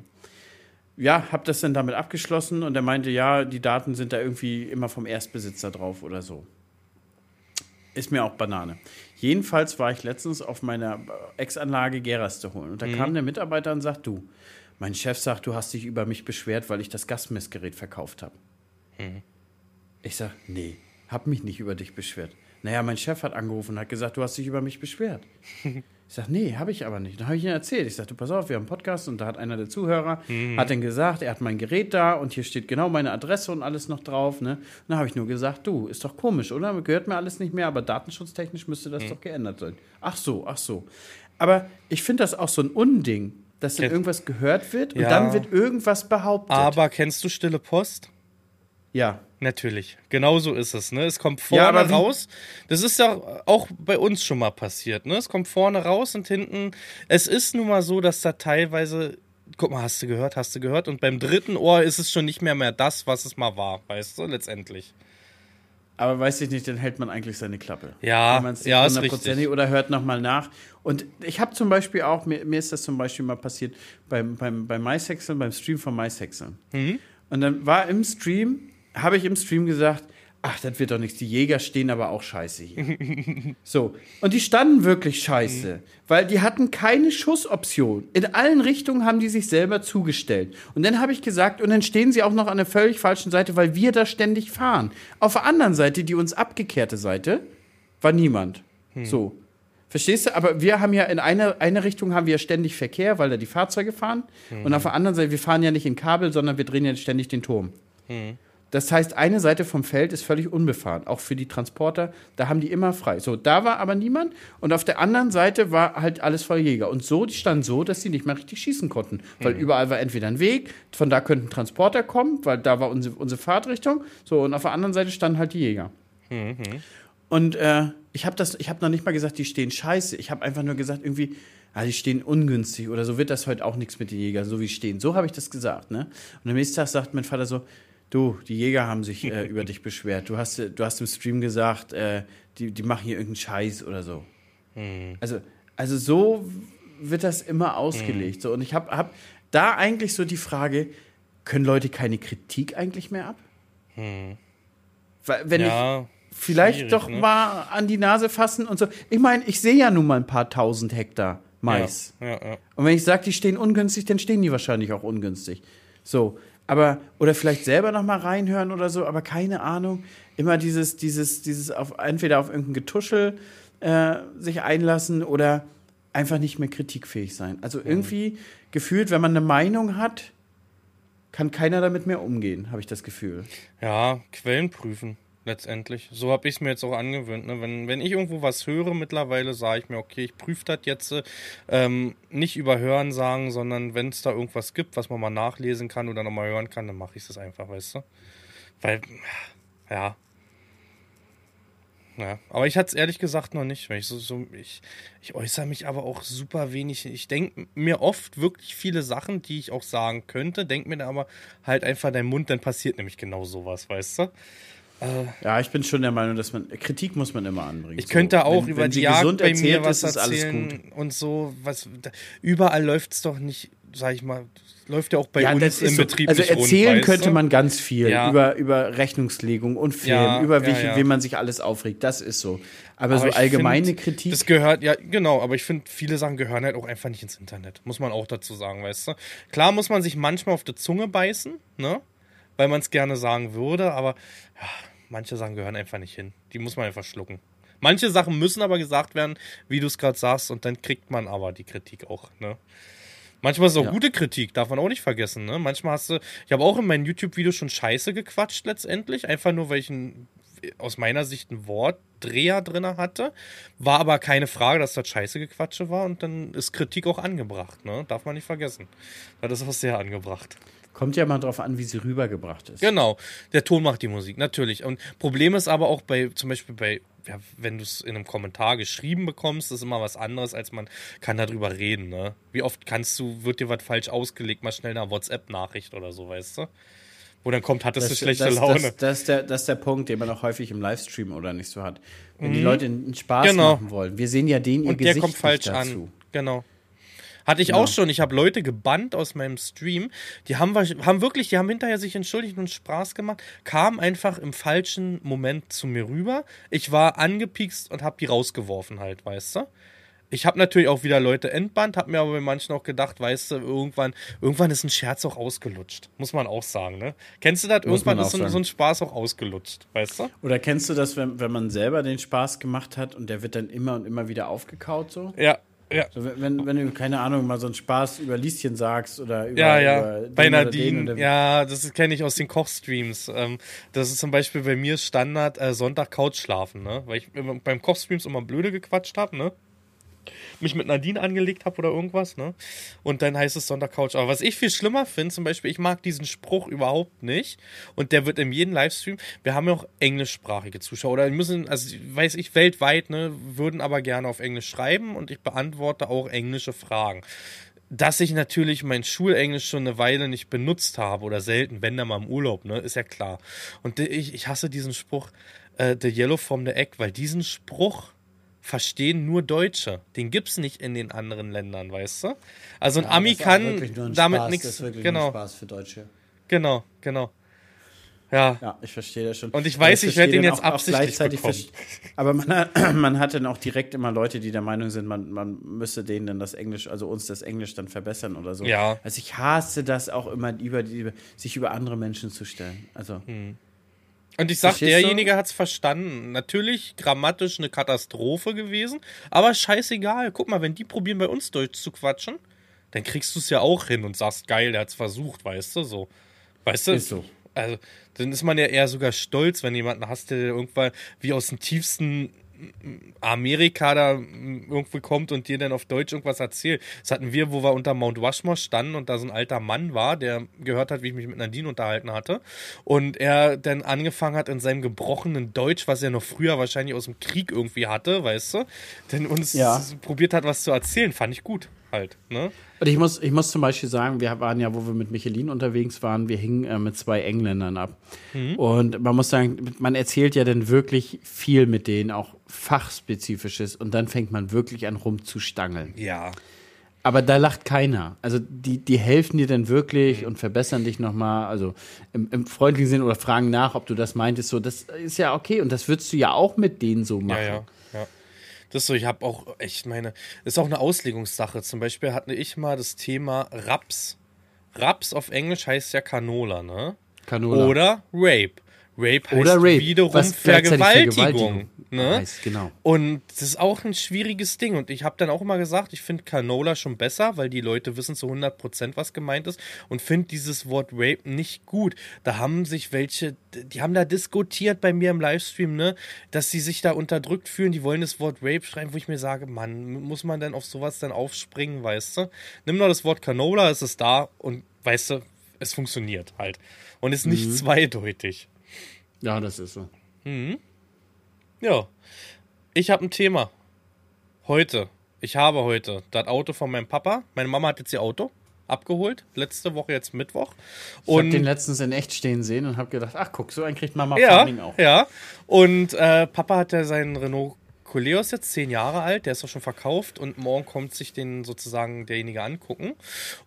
Ja, hab das dann damit abgeschlossen und er meinte, ja, die Daten sind da irgendwie immer vom Erstbesitzer drauf oder so. Ist mir auch Banane. Jedenfalls war ich letztens auf meiner Ex-Anlage Geraste holen. Und da kam der Mitarbeiter und sagt, du, mein Chef sagt, du hast dich über mich beschwert, weil ich das Gasmessgerät verkauft habe. Ich sag, nee, hab mich nicht über dich beschwert. Naja, mein Chef hat angerufen und hat gesagt, du hast dich über mich beschwert. Ich sag, nee, habe ich aber nicht. Dann habe ich ihm erzählt. Ich sag, du pass auf, wir haben einen Podcast und da hat einer der Zuhörer, hat dann gesagt, er hat mein Gerät da und hier steht genau meine Adresse und alles noch drauf. Ne? Und dann habe ich nur gesagt, du, ist doch komisch, oder? Gehört mir alles nicht mehr, aber datenschutztechnisch müsste das doch geändert sein. Ach so, ach so. Aber ich finde das auch so ein Unding, dass dann irgendwas gehört wird und Ja. dann wird irgendwas behauptet. Aber kennst du Stille Post? Ja. Natürlich. Genau so ist es, ne? Es kommt vorne Ja, raus. Das ist ja auch bei uns schon mal passiert, ne? Es kommt vorne raus und hinten. Es ist nun mal so, dass da teilweise. Guck mal, hast du gehört, hast du gehört? Und beim dritten Ohr ist es schon nicht mehr mehr das, was es mal war, weißt du, letztendlich. Aber weiß ich nicht, dann hält man eigentlich seine Klappe. Ja, ja, ist richtig. Oder hört nochmal nach. Und ich habe zum Beispiel auch, mir, mir ist das zum Beispiel mal passiert beim, beim, beim MySexel, beim Stream von MySexel. Mhm. Und dann war im Stream, habe ich im Stream gesagt, ach, das wird doch nichts, die Jäger stehen aber auch scheiße hier. so, und die standen wirklich scheiße, weil die hatten keine Schussoption. In allen Richtungen haben die sich selber zugestellt. Und dann habe ich gesagt, und dann stehen sie auch noch an der völlig falschen Seite, weil wir da ständig fahren. Auf der anderen Seite, die uns abgekehrte Seite, war niemand. So. Verstehst du? Aber wir haben ja in einer eine Richtung haben wir ständig Verkehr, weil da die Fahrzeuge fahren. Und auf der anderen Seite, wir fahren ja nicht in Kabel, sondern wir drehen ja ständig den Turm. Das heißt, eine Seite vom Feld ist völlig unbefahren, auch für die Transporter. Da haben die immer frei. So, da war aber niemand. Und auf der anderen Seite war halt alles voll Jäger. Und so, die standen so, dass sie nicht mehr richtig schießen konnten. Weil überall war entweder ein Weg, von da könnten Transporter kommen, weil da war unsere, unsere Fahrtrichtung. So, und auf der anderen Seite standen halt die Jäger. Und äh, ich habe das, ich habe noch nicht mal gesagt, die stehen scheiße. Ich habe einfach nur gesagt, irgendwie, ah, die stehen ungünstig oder so wird das heute auch nichts mit den Jägern, so wie stehen. So habe ich das gesagt, ne? Und am nächsten Tag sagt mein Vater so, du, die Jäger haben sich äh, über dich beschwert. Du hast, du hast im Stream gesagt, äh, die, die machen hier irgendeinen Scheiß oder so. Hm. Also, also so wird das immer ausgelegt. So, und ich habe hab da eigentlich so die Frage, können Leute keine Kritik eigentlich mehr ab? Weil, wenn ich Ja, vielleicht schwierig, doch ne? mal an die Nase fassen und so. Ich meine, ich sehe ja nun mal ein paar tausend Hektar Mais. Ja, ja. Und wenn ich sage, die stehen ungünstig, dann stehen die wahrscheinlich auch ungünstig. So, aber oder vielleicht selber noch mal reinhören oder so, aber keine Ahnung. Immer dieses, dieses, dieses auf entweder auf irgendein Getuschel äh, sich einlassen oder einfach nicht mehr kritikfähig sein. Also irgendwie gefühlt, wenn man eine Meinung hat, kann keiner damit mehr umgehen, habe ich das Gefühl. Ja, Quellen prüfen, letztendlich. So habe ich es mir jetzt auch angewöhnt. Ne? Wenn, wenn ich irgendwo was höre mittlerweile, sage ich mir, okay, ich prüfe das jetzt äh, ähm, nicht über Hören sagen, sondern wenn es da irgendwas gibt, was man mal nachlesen kann oder nochmal hören kann, dann mache ich das einfach, weißt du? Weil, ja. Ja, aber ich hatte es ehrlich gesagt noch nicht. Ich, so, so, ich, ich äußere mich aber auch super wenig. Ich denke mir oft wirklich viele Sachen, die ich auch sagen könnte, denke mir aber halt einfach dein Mund, dann passiert nämlich genau sowas, weißt du? Ja, ich bin schon der Meinung, dass man Kritik muss man immer anbringen. Ich könnte So, auch wenn- über wenn die Jagd gesund bei erzählt mir was ist, erzählen gut. und so. Was, da, überall läuft es doch nicht, sag ich mal, läuft ja auch bei Ja, uns im so. Betrieb Also rund, erzählen weißt könnte man ganz viel Ja. über, über Rechnungslegung und Film, Ja, über welche, ja. wie man sich alles aufregt. Das ist so. Aber, so ich allgemeine find, Kritik. Das gehört, ja, genau, aber ich finde, viele Sachen gehören halt auch einfach nicht ins Internet. Muss man auch dazu sagen, weißt du? Klar muss man sich manchmal auf die Zunge beißen, ne? Weil man es gerne sagen würde, aber ja, manche Sachen gehören einfach nicht hin. Die muss man einfach schlucken. Manche Sachen müssen aber gesagt werden, wie du es gerade sagst, und dann kriegt man aber die Kritik auch, ne? Manchmal ist es auch Ja. gute Kritik, darf man auch nicht vergessen. Ne? Manchmal hast du, ich habe auch in meinen YouTube-Videos schon Scheiße gequatscht letztendlich, einfach nur weil ich ein, aus meiner Sicht ein Wortdreher drin hatte. War aber keine Frage, dass das Scheiße gequatsche war und dann ist Kritik auch angebracht, ne? Darf man nicht vergessen. Das ist auch sehr angebracht. Kommt ja mal drauf an, wie sie rübergebracht ist. Genau, der Ton macht die Musik, natürlich. Und Problem ist aber auch bei, zum Beispiel bei, ja, wenn du es in einem Kommentar geschrieben bekommst, ist immer was anderes, als man kann darüber reden, ne? Wie oft kannst du, wird dir was falsch ausgelegt, mal schnell eine WhatsApp-Nachricht oder so, weißt du? Wo dann kommt, hattest du schlechte das, Laune. Das, das, ist der, das ist der Punkt, den man auch häufig im Livestream oder nicht so hat. Wenn die Leute einen Spaß Genau. machen wollen. Wir sehen ja den ihr und der Gesicht kommt falsch dazu. an. Genau. Hatte ich auch schon. Ich habe Leute gebannt aus meinem Stream. Die haben, haben wirklich, die haben hinterher sich entschuldigt und Spaß gemacht, kamen einfach im falschen Moment zu mir rüber. Ich war angepiekst und habe die rausgeworfen halt, weißt du? Ich habe natürlich auch wieder Leute entbannt, habe mir aber bei manchen auch gedacht, weißt du, irgendwann, irgendwann ist ein Scherz auch ausgelutscht. Muss man auch sagen, ne? Kennst du das? Irgendwann ist so so ein Spaß auch ausgelutscht, weißt du? Oder kennst du das, wenn, wenn man selber den Spaß gemacht hat und der wird dann immer und immer wieder aufgekaut so? Ja, ja. So, wenn- wenn, du, keine Ahnung, mal so einen Spaß über Lieschen sagst oder über, Ja, ja. über Bei Nadine, ja, das kenne ich aus den Kochstreams. Ähm, das ist zum Beispiel bei mir Standard äh, Sonntag Couch schlafen, ne? Weil ich beim Kochstreams immer blöde gequatscht habe, ne? Mich mit Nadine angelegt habe oder irgendwas, ne? Und dann heißt es Sonntag Couch. Aber was ich viel schlimmer finde, zum Beispiel, ich mag diesen Spruch überhaupt nicht. Und der wird in jedem Livestream. Wir haben ja auch englischsprachige Zuschauer. Oder müssen, also weiß ich, weltweit, ne, würden aber gerne auf Englisch schreiben und ich beantworte auch englische Fragen dass ich natürlich mein Schulenglisch schon eine Weile nicht benutzt habe oder selten, wenn dann mal im Urlaub, ne, ist ja klar. Und ich, ich hasse diesen Spruch, äh, the yellow from the egg, weil diesen Spruch verstehen nur Deutsche. Den gibt's nicht in den anderen Ländern, weißt du? Also ein Ja, Ami auch kann nur damit nichts. Das ist wirklich nur Genau, ein Spaß für Deutsche. genau, genau. Ja. Ja, ich verstehe das schon. Und ich weiß, ich werde verstehe ihn dann jetzt auch- auch absichtlich gleichzeitig bekommen. Aber man hat, man hat dann auch direkt immer Leute, die der Meinung sind, man, man müsste denen dann das Englisch, also uns das Englisch dann verbessern oder so. Ja. Also ich hasse das auch immer, über die, sich über andere Menschen zu stellen. Also Und ich sag, Verstehst du? derjenige hat's verstanden. Natürlich grammatisch eine Katastrophe gewesen, aber scheißegal. Guck mal, wenn die probieren bei uns Deutsch zu quatschen, dann kriegst du es ja auch hin und sagst, geil, der hat's versucht, weißt du, so. Weißt du? Ist so. Also, dann ist man ja eher sogar stolz, wenn jemanden hast, der irgendwann wie aus dem tiefsten Amerika da irgendwo kommt und dir dann auf Deutsch irgendwas erzählt. Das hatten wir, wo wir unter Mount Rushmore standen und da so ein alter Mann war, der gehört hat, wie ich mich mit Nadine unterhalten hatte. Und er dann angefangen hat in seinem gebrochenen Deutsch, was er noch früher wahrscheinlich aus dem Krieg irgendwie hatte, weißt du, denn uns Ja. probiert hat, was zu erzählen. Fand ich gut halt. Ne? Und ich muss, ich muss zum Beispiel sagen, wir waren ja, wo wir mit Michelin unterwegs waren, wir hingen äh, mit zwei Engländern ab. Und man muss sagen, man erzählt ja dann wirklich viel mit denen, auch fachspezifisches. Und dann fängt man wirklich an rumzustangeln. Ja. Aber da lacht keiner. Also die, die helfen dir dann wirklich und verbessern dich nochmal, also im, im freundlichen Sinn oder fragen nach, ob du das meintest. So, das ist ja okay und das würdest du ja auch mit denen so machen. Ja, ja, ja. Das ist so, ich habe auch echt meine, ist auch eine Auslegungssache. Zum Beispiel hatte ich mal das Thema Raps. Raps auf Englisch heißt ja Canola, ne? Canola. Oder Rape. Rape heißt Oder Rape, wiederum was Vergewaltigung. Vergewaltigung Ne? heißt, genau. Und das ist auch ein schwieriges Ding. Und ich habe dann auch immer gesagt, ich finde Canola schon besser, weil die Leute wissen zu 100%, was gemeint ist. Und finde dieses Wort Rape nicht gut. Da haben sich welche, die haben da diskutiert bei mir im Livestream, ne, dass sie sich da unterdrückt fühlen. Die wollen das Wort Rape schreiben, wo ich mir sage, Mann, muss man denn auf sowas dann aufspringen, weißt du? Nimm doch das Wort Canola, es ist da und weißt du, es funktioniert halt. Und ist nicht zweideutig. Ja, das ist so. Ja. Ich habe ein Thema. Heute. Ich habe heute das Auto von meinem Papa. Meine Mama hat jetzt ihr Auto abgeholt. Letzte Woche jetzt Mittwoch. Ich habe Und den letztens in echt stehen sehen und habe gedacht, ach guck, so einen kriegt Mama ja, Farming auch. ja. Und äh, Papa hat ja seinen Renault Coleos jetzt zehn Jahre alt, der ist auch schon verkauft und morgen kommt sich den sozusagen derjenige angucken.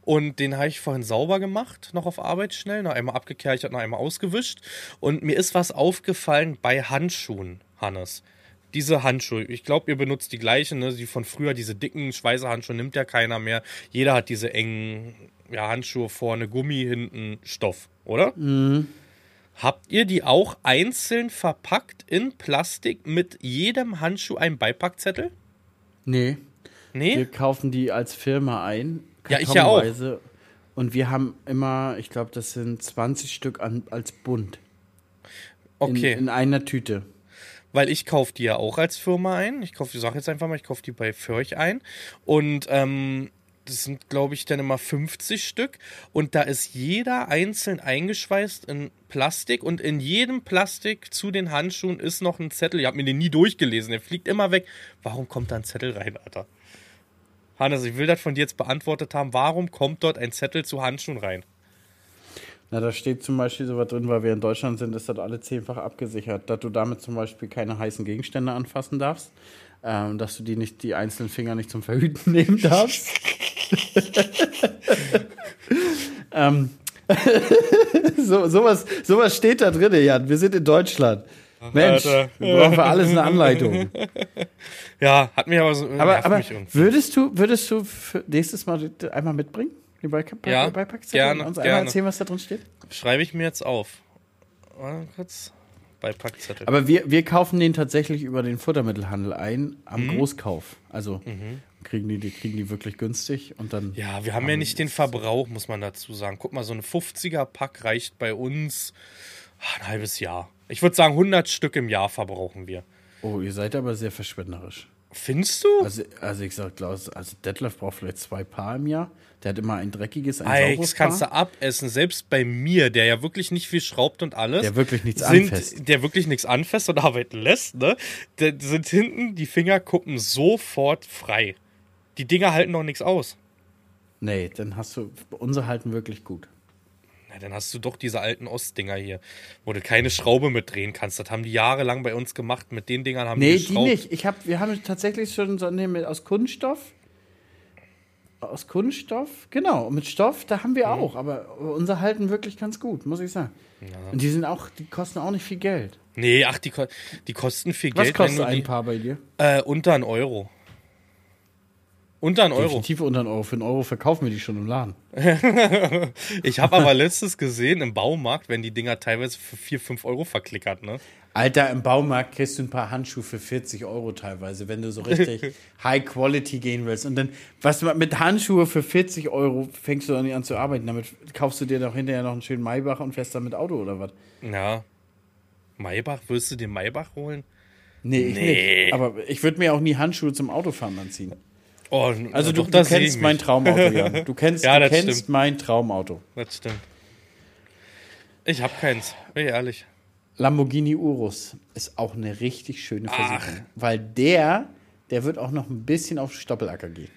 Und den habe ich vorhin sauber gemacht, noch auf Arbeit schnell, noch einmal abgekerchert, noch einmal ausgewischt. Und mir ist was aufgefallen bei Handschuhen, Hannes. Diese Handschuhe, ich glaube, ihr benutzt die gleichen, ne? die von früher, diese dicken Schweißerhandschuhe nimmt ja keiner mehr. Jeder hat diese engen ja, Handschuhe vorne, Gummi, hinten Stoff, oder? Habt ihr die auch einzeln verpackt in Plastik mit jedem Handschuh einem Beipackzettel? Nee, wir Nee? kaufen die als Firma ein. Ja, ich ja auch. Und wir haben immer, ich glaube, das sind 20 Stück an, als Bund. In, Okay, in einer Tüte. weil ich kaufe die ja auch als Firma ein. Ich kaufe, ich sag jetzt einfach mal, ich kaufe die bei Förch ein. Und ähm, das sind, glaube ich, dann immer 50 Stück. Und da ist jeder einzeln eingeschweißt in Plastik. Und in jedem Plastik zu den Handschuhen ist noch ein Zettel. Ich habe mir den nie durchgelesen. Der fliegt immer weg. Warum kommt da ein Zettel rein, Alter? Hannes, ich will das von dir jetzt beantwortet haben. Warum kommt dort ein Zettel zu Handschuhen rein? Na, da steht zum Beispiel so was drin, weil wir in Deutschland sind, ist das alle zehnfach abgesichert, dass du damit zum Beispiel keine heißen Gegenstände anfassen darfst, ähm, dass du die nicht, die einzelnen Finger nicht zum Verhüten nehmen darfst. ähm, so, sowas, sowas steht da drin, Jan. Wir sind in Deutschland. Mensch, Alter. wir brauchen für alles eine Anleitung. Ja, hat mich aber so. Aber, nervt aber mich irgendwie. würdest du, würdest du für nächstes Mal einmal mitbringen? Die Beipack Ja, Beipackzettel? gerne, und uns einmal gerne. erzählen, was da drin steht? Schreibe ich mir jetzt auf. Warte kurz. Beipackzettel. Aber wir, wir kaufen den tatsächlich über den Futtermittelhandel ein, am Mhm. Großkauf. Also kriegen die, die kriegen die wirklich günstig und dann. Ja, wir haben ja nicht den Verbrauch, muss man dazu sagen. Guck mal, so ein 50er-Pack reicht bei uns ah, ein halbes Jahr. Ich würde sagen, 100 Stück im Jahr verbrauchen wir. Oh, ihr seid aber sehr verschwenderisch. Findest du? Also, also ich sag, Klaus, also Detlef braucht vielleicht zwei Paar im Jahr. Der hat immer ein dreckiges, ein sauberes das kannst Paar. du abessen. Selbst bei mir, der ja wirklich nicht viel schraubt und alles. Der wirklich nichts sind, anfasst. Der wirklich nichts anfasst und arbeiten lässt, ne? Da sind hinten die Fingerkuppen sofort frei. Die Dinger halten noch nichts aus. Nee, dann hast du. Unsere halten wirklich gut. Na, dann hast du doch diese alten Ostdinger hier, wo du keine Schraube mitdrehen kannst. Das haben die jahrelang bei uns gemacht. Mit den Dingern haben Nee, die die geschraubt. nicht. Ich hab, wir haben tatsächlich schon so nee, mit, aus Kunststoff. Aus Kunststoff, genau. Und mit Stoff, da haben Mhm. wir auch. Aber unsere halten wirklich ganz gut, muss ich sagen. Und die sind auch, die kosten auch nicht viel Geld. Nee, ach, die, die kosten viel Was Geld. kostet wenn du ein die, Paar bei dir? Äh, unter ein Euro. Unter ein Euro. Definitiv unter einen Euro. Für einen Euro verkaufen wir die schon im Laden. Ich habe aber letztes gesehen im Baumarkt, wenn die Dinger teilweise für 4, 5 Euro verklickert, ne? Alter, im Baumarkt kriegst du ein paar Handschuhe für 40 Euro teilweise, wenn du so richtig High Quality gehen willst. Und dann, was du mit Handschuhe für 40 Euro fängst du dann nicht an zu arbeiten. Damit kaufst du dir doch hinterher noch einen schönen Maybach und fährst dann mit Auto oder was? Ja. Maybach, willst du den Maybach holen? Nee, ich Nee. nicht. Aber ich würde mir auch nie Handschuhe zum Autofahren anziehen. Oh, Also du, doch, du kennst mein. Traumauto, Jan. Du kennst, Ja, du kennst stimmt. mein Traumauto. Das stimmt. Ich hab keins, bin ich ehrlich. Lamborghini Urus ist auch eine richtig schöne Versicherung. Weil der, der wird auch noch ein bisschen auf Stoppelacker gehen.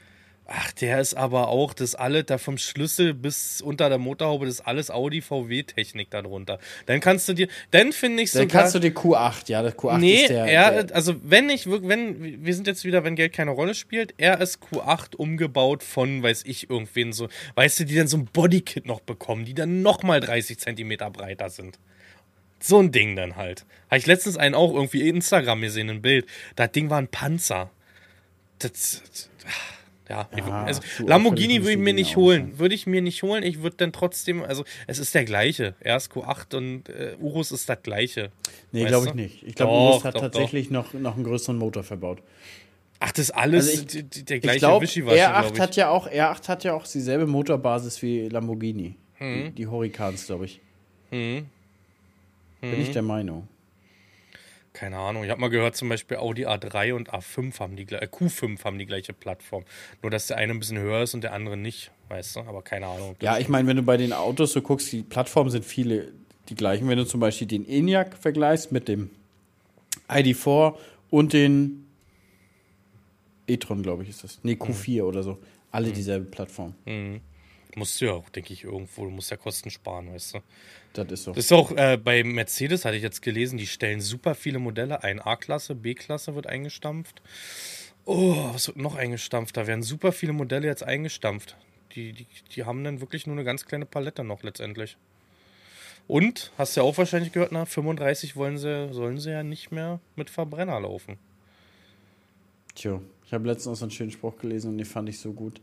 Ach, der ist aber auch das alles, da vom Schlüssel bis unter der Motorhaube, das ist alles Audi VW-Technik darunter. Dann kannst du dir, dann finde ich Dann sogar. kannst du dir Q8, ja, der Q8 Nee, ist der, er, der also wenn ich wirklich, wenn, wir sind jetzt wieder, wenn Geld keine Rolle spielt, er ist Q8 umgebaut von, weiß ich, irgendwen so, weißt du, die dann so ein Bodykit noch bekommen, die dann nochmal 30 Zentimeter breiter sind. So ein Ding dann halt. Habe ich letztens einen auch irgendwie Instagram gesehen, ein Bild. Das Ding war ein Panzer. Das, das ja, ich, Ja, also Lamborghini würde ich mir nicht holen. Würde ich mir nicht holen. Ich würde dann trotzdem, also es ist der gleiche. Erst Q8 und äh, Urus ist das gleiche. Nee, glaube ich nicht. Ich glaube, Doch, Urus hat doch, tatsächlich Noch, noch einen größeren Motor verbaut. Ach, das ist alles Also ich- der Ich gleiche glaube, Wischiwaschi, R8 glaube ich. hat ja auch R8 hat ja auch dieselbe Motorbasis wie Lamborghini. Mhm. Die, die Hurricans, glaube ich. Bin ich der Meinung. Keine Ahnung. Ich habe mal gehört, zum Beispiel Audi A3 und A5 haben die äh, Q5 haben die gleiche Plattform. Nur dass der eine ein bisschen höher ist und der andere nicht, weißt du? Aber keine Ahnung. Ja, ich meine, wenn du bei den Autos so guckst, die Plattformen sind viele die gleichen. Wenn du zum Beispiel den ENIAC vergleichst mit dem ID4 und den e-tron, glaube ich, ist das. Nee, Q4 oder so. Alle dieselbe Plattform. Musst du ja auch, denke ich, irgendwo. Du musst ja Kosten sparen, weißt du? Das ist so. Das ist auch äh, bei Mercedes, hatte ich jetzt gelesen, die stellen super viele Modelle ein. A-Klasse, B-Klasse wird eingestampft. Oh, was wird noch eingestampft? Da werden super viele Modelle jetzt eingestampft. Die, die, die haben dann wirklich nur eine ganz kleine Palette noch letztendlich. Und, hast du ja auch wahrscheinlich gehört, na, 35 wollen sie, sollen sie ja nicht mehr mit Verbrenner laufen. Tja, ich habe letztens auch so einen schönen Spruch gelesen und den fand ich so gut.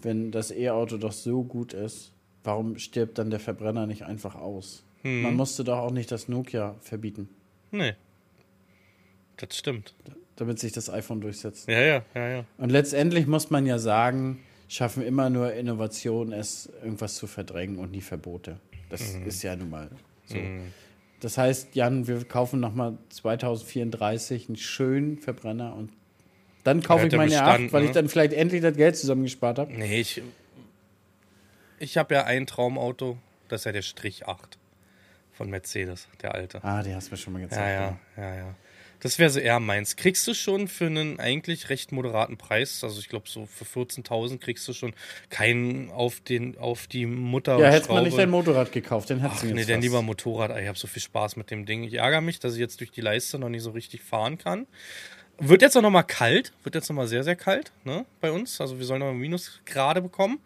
Wenn das E-Auto doch so gut ist, warum stirbt dann der Verbrenner nicht einfach aus? Man musste doch auch nicht das Nokia verbieten, Nee. Das stimmt. damit sich das iPhone durchsetzt. Ja, ja, ja, ja. Und letztendlich muss man ja sagen, schaffen immer nur Innovationen, es irgendwas zu verdrängen und nie Verbote. Das ist ja nun mal so. Das heißt, Jan, wir kaufen nochmal 2034 einen schönen Verbrenner und dann kaufe ich meine Bestand, 8, weil ich ne? dann vielleicht endlich das Geld zusammengespart habe. Nee, ich. Ich habe ja ein Traumauto, das ist ja der Strich 8 von Mercedes, der alte. Ah, die hast du mir schon mal gezeigt. Ja, ja, ja, ja. Das wäre so eher meins. Kriegst du schon für einen eigentlich recht moderaten Preis, also ich glaube so für 14.000 kriegst du schon keinen auf, den, auf die Mutter Ja, hättest man nicht dein Motorrad gekauft, den hättest du nee, dann fast. lieber Motorrad. Ich habe so viel Spaß mit dem Ding. Ich ärgere mich, dass ich jetzt durch die Leiste noch nicht so richtig fahren kann. Wird jetzt auch noch mal kalt. Wird jetzt noch mal sehr, sehr kalt ne, bei uns. Also wir sollen noch mal Minusgrade bekommen.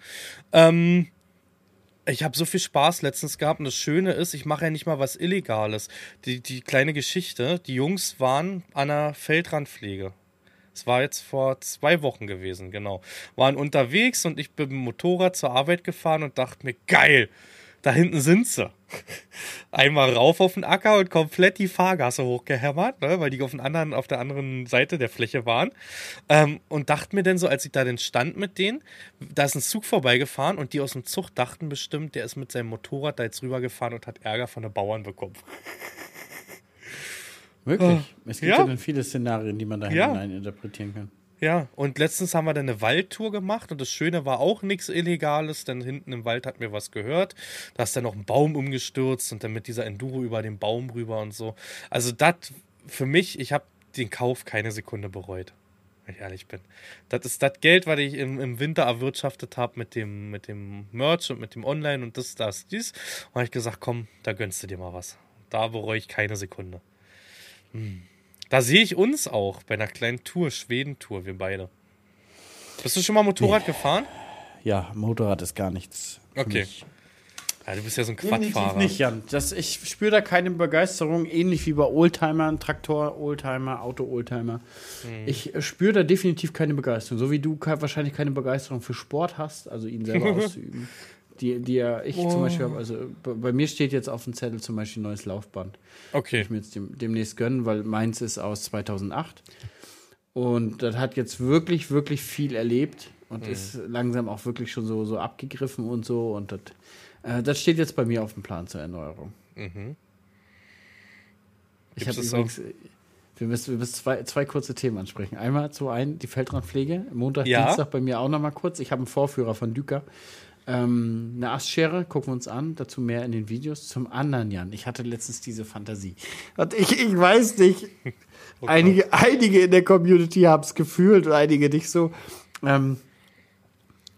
Ähm, ich habe so viel Spaß letztens gehabt und das Schöne ist, ich mache ja nicht mal was Illegales. Die, die kleine Geschichte, die Jungs waren an einer Feldrandpflege. Es war jetzt vor zwei Wochen gewesen, genau. Waren unterwegs und ich bin mit dem Motorrad zur Arbeit gefahren und dachte mir, geil, da hinten sind sie. Einmal rauf auf den Acker und komplett die Fahrgasse hochgehämmert, ne, weil die auf, den anderen, auf der anderen Seite der Fläche waren. Ähm, und dachte mir dann so, als ich da denn stand mit denen, da ist ein Zug vorbeigefahren und die aus dem Zug dachten bestimmt, der ist mit seinem Motorrad da jetzt rübergefahren und hat Ärger von den Bauern bekommen. Wirklich? Es gibt ja. Ja. dann viele Szenarien, die man da Ja. hinein interpretieren kann. Ja, und letztens haben wir dann eine Waldtour gemacht und das Schöne war auch nichts Illegales, denn hinten im Wald hat mir was gehört. Da ist dann noch ein Baum umgestürzt und dann mit dieser Enduro über den Baum rüber und so. Also das für mich, ich habe den Kauf keine Sekunde bereut, wenn ich ehrlich bin. Das ist das Geld, was ich im, im Winter erwirtschaftet habe mit dem, mit dem Merch und mit dem Online und das, das, dies. Und habe ich gesagt, komm, da gönnst du dir mal was. Da bereue ich keine Sekunde. Da sehe ich uns auch bei einer kleinen Tour, Schweden-Tour, wir beide. Bist du schon mal Motorrad gefahren? Ja, Motorrad ist gar nichts. für Okay. mich. Ja, du bist ja so ein Quadfahrer. nicht, Jan. Das, ich spüre da keine Begeisterung, ähnlich wie bei Oldtimern, Traktor, Oldtimer, Auto, Oldtimer. Mhm. Ich spüre da definitiv keine Begeisterung. So wie du wahrscheinlich keine Begeisterung für Sport hast, also ihn selber auszuüben. Die, die ja ich zum Beispiel habe. Also bei, bei mir steht jetzt auf dem Zettel zum Beispiel ein neues Laufband. Okay. ich mir jetzt dem, demnächst gönnen, weil meins ist aus 2008. Und das hat jetzt wirklich, wirklich viel erlebt und Mhm. ist langsam auch wirklich schon so, so abgegriffen und so. Und das, äh, das steht jetzt bei mir auf dem Plan zur Erneuerung. Ich Gibt's habe das übrigens, Wir müssen, wir müssen zwei, zwei kurze Themen ansprechen. Einmal zu einem die Feldrandpflege. Montag, Ja. Dienstag bei mir auch noch mal kurz. Ich habe einen Vorführer von Düker. Ähm, eine Astschere, gucken wir uns an. Dazu mehr in den Videos. Zum anderen, Jan, ich hatte letztens diese Fantasie. Und ich, ich weiß nicht, einige, einige in der Community haben es gefühlt und einige nicht so. Ähm,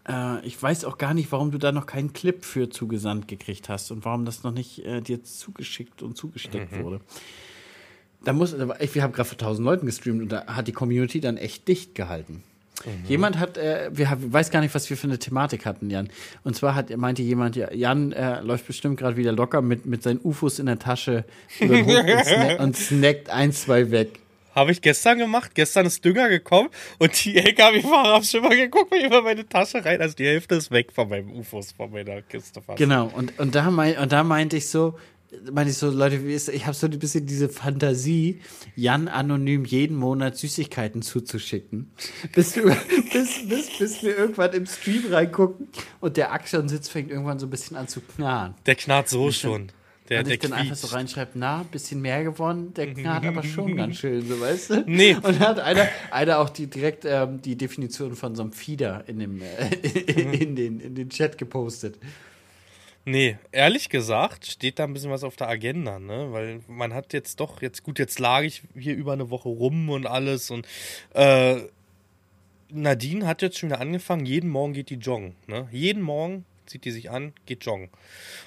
äh, ich weiß auch gar nicht, warum du da noch keinen Clip für zugesandt gekriegt hast und warum das noch nicht äh, dir zugeschickt und zugesteckt wurde. Da muss, wir haben gerade vor 1000 Leuten gestreamt und da hat die Community dann echt dicht gehalten. Jemand hat, äh, wir haben, weiß gar nicht, was wir für eine Thematik hatten, Jan. Und zwar hat, meinte jemand, ja, Jan äh, läuft bestimmt gerade wieder locker mit, mit seinen UFOs in der Tasche und, snack, und snackt ein, zwei weg. Habe ich gestern gemacht. Gestern ist Dünger gekommen und die LKW-Fahrer haben schon mal geguckt, wie über meine Tasche rein. Also die Hälfte ist weg von meinem UFOs, von meiner Kiste fast. Genau, und, und, da, mein, und da meinte ich so, meinte ich so, Leute, ich habe so ein bisschen diese Fantasie, Jan anonym jeden Monat Süßigkeiten zuzuschicken. Bis, wir, bis, bis, bis wir irgendwann im Stream reingucken und der Action-Sitz fängt irgendwann so ein bisschen an zu knarren. Der knarrt so schon. Der, und der ich dann einfach so reinschreibt, na, bisschen mehr gewonnen, der knarrt aber schon ganz schön, so weißt du? Nee. Und da hat einer, einer auch die, direkt ähm, die Definition von so einem Fieder in, dem, äh, in, den, in den Chat gepostet. Nee, ehrlich gesagt steht da ein bisschen was auf der Agenda, ne? Weil man hat jetzt doch, jetzt gut, jetzt lag ich hier über eine Woche rum und alles und äh, Nadine hat jetzt schon wieder angefangen, jeden Morgen geht die joggen, ne? Jeden Morgen zieht die sich an, geht joggen.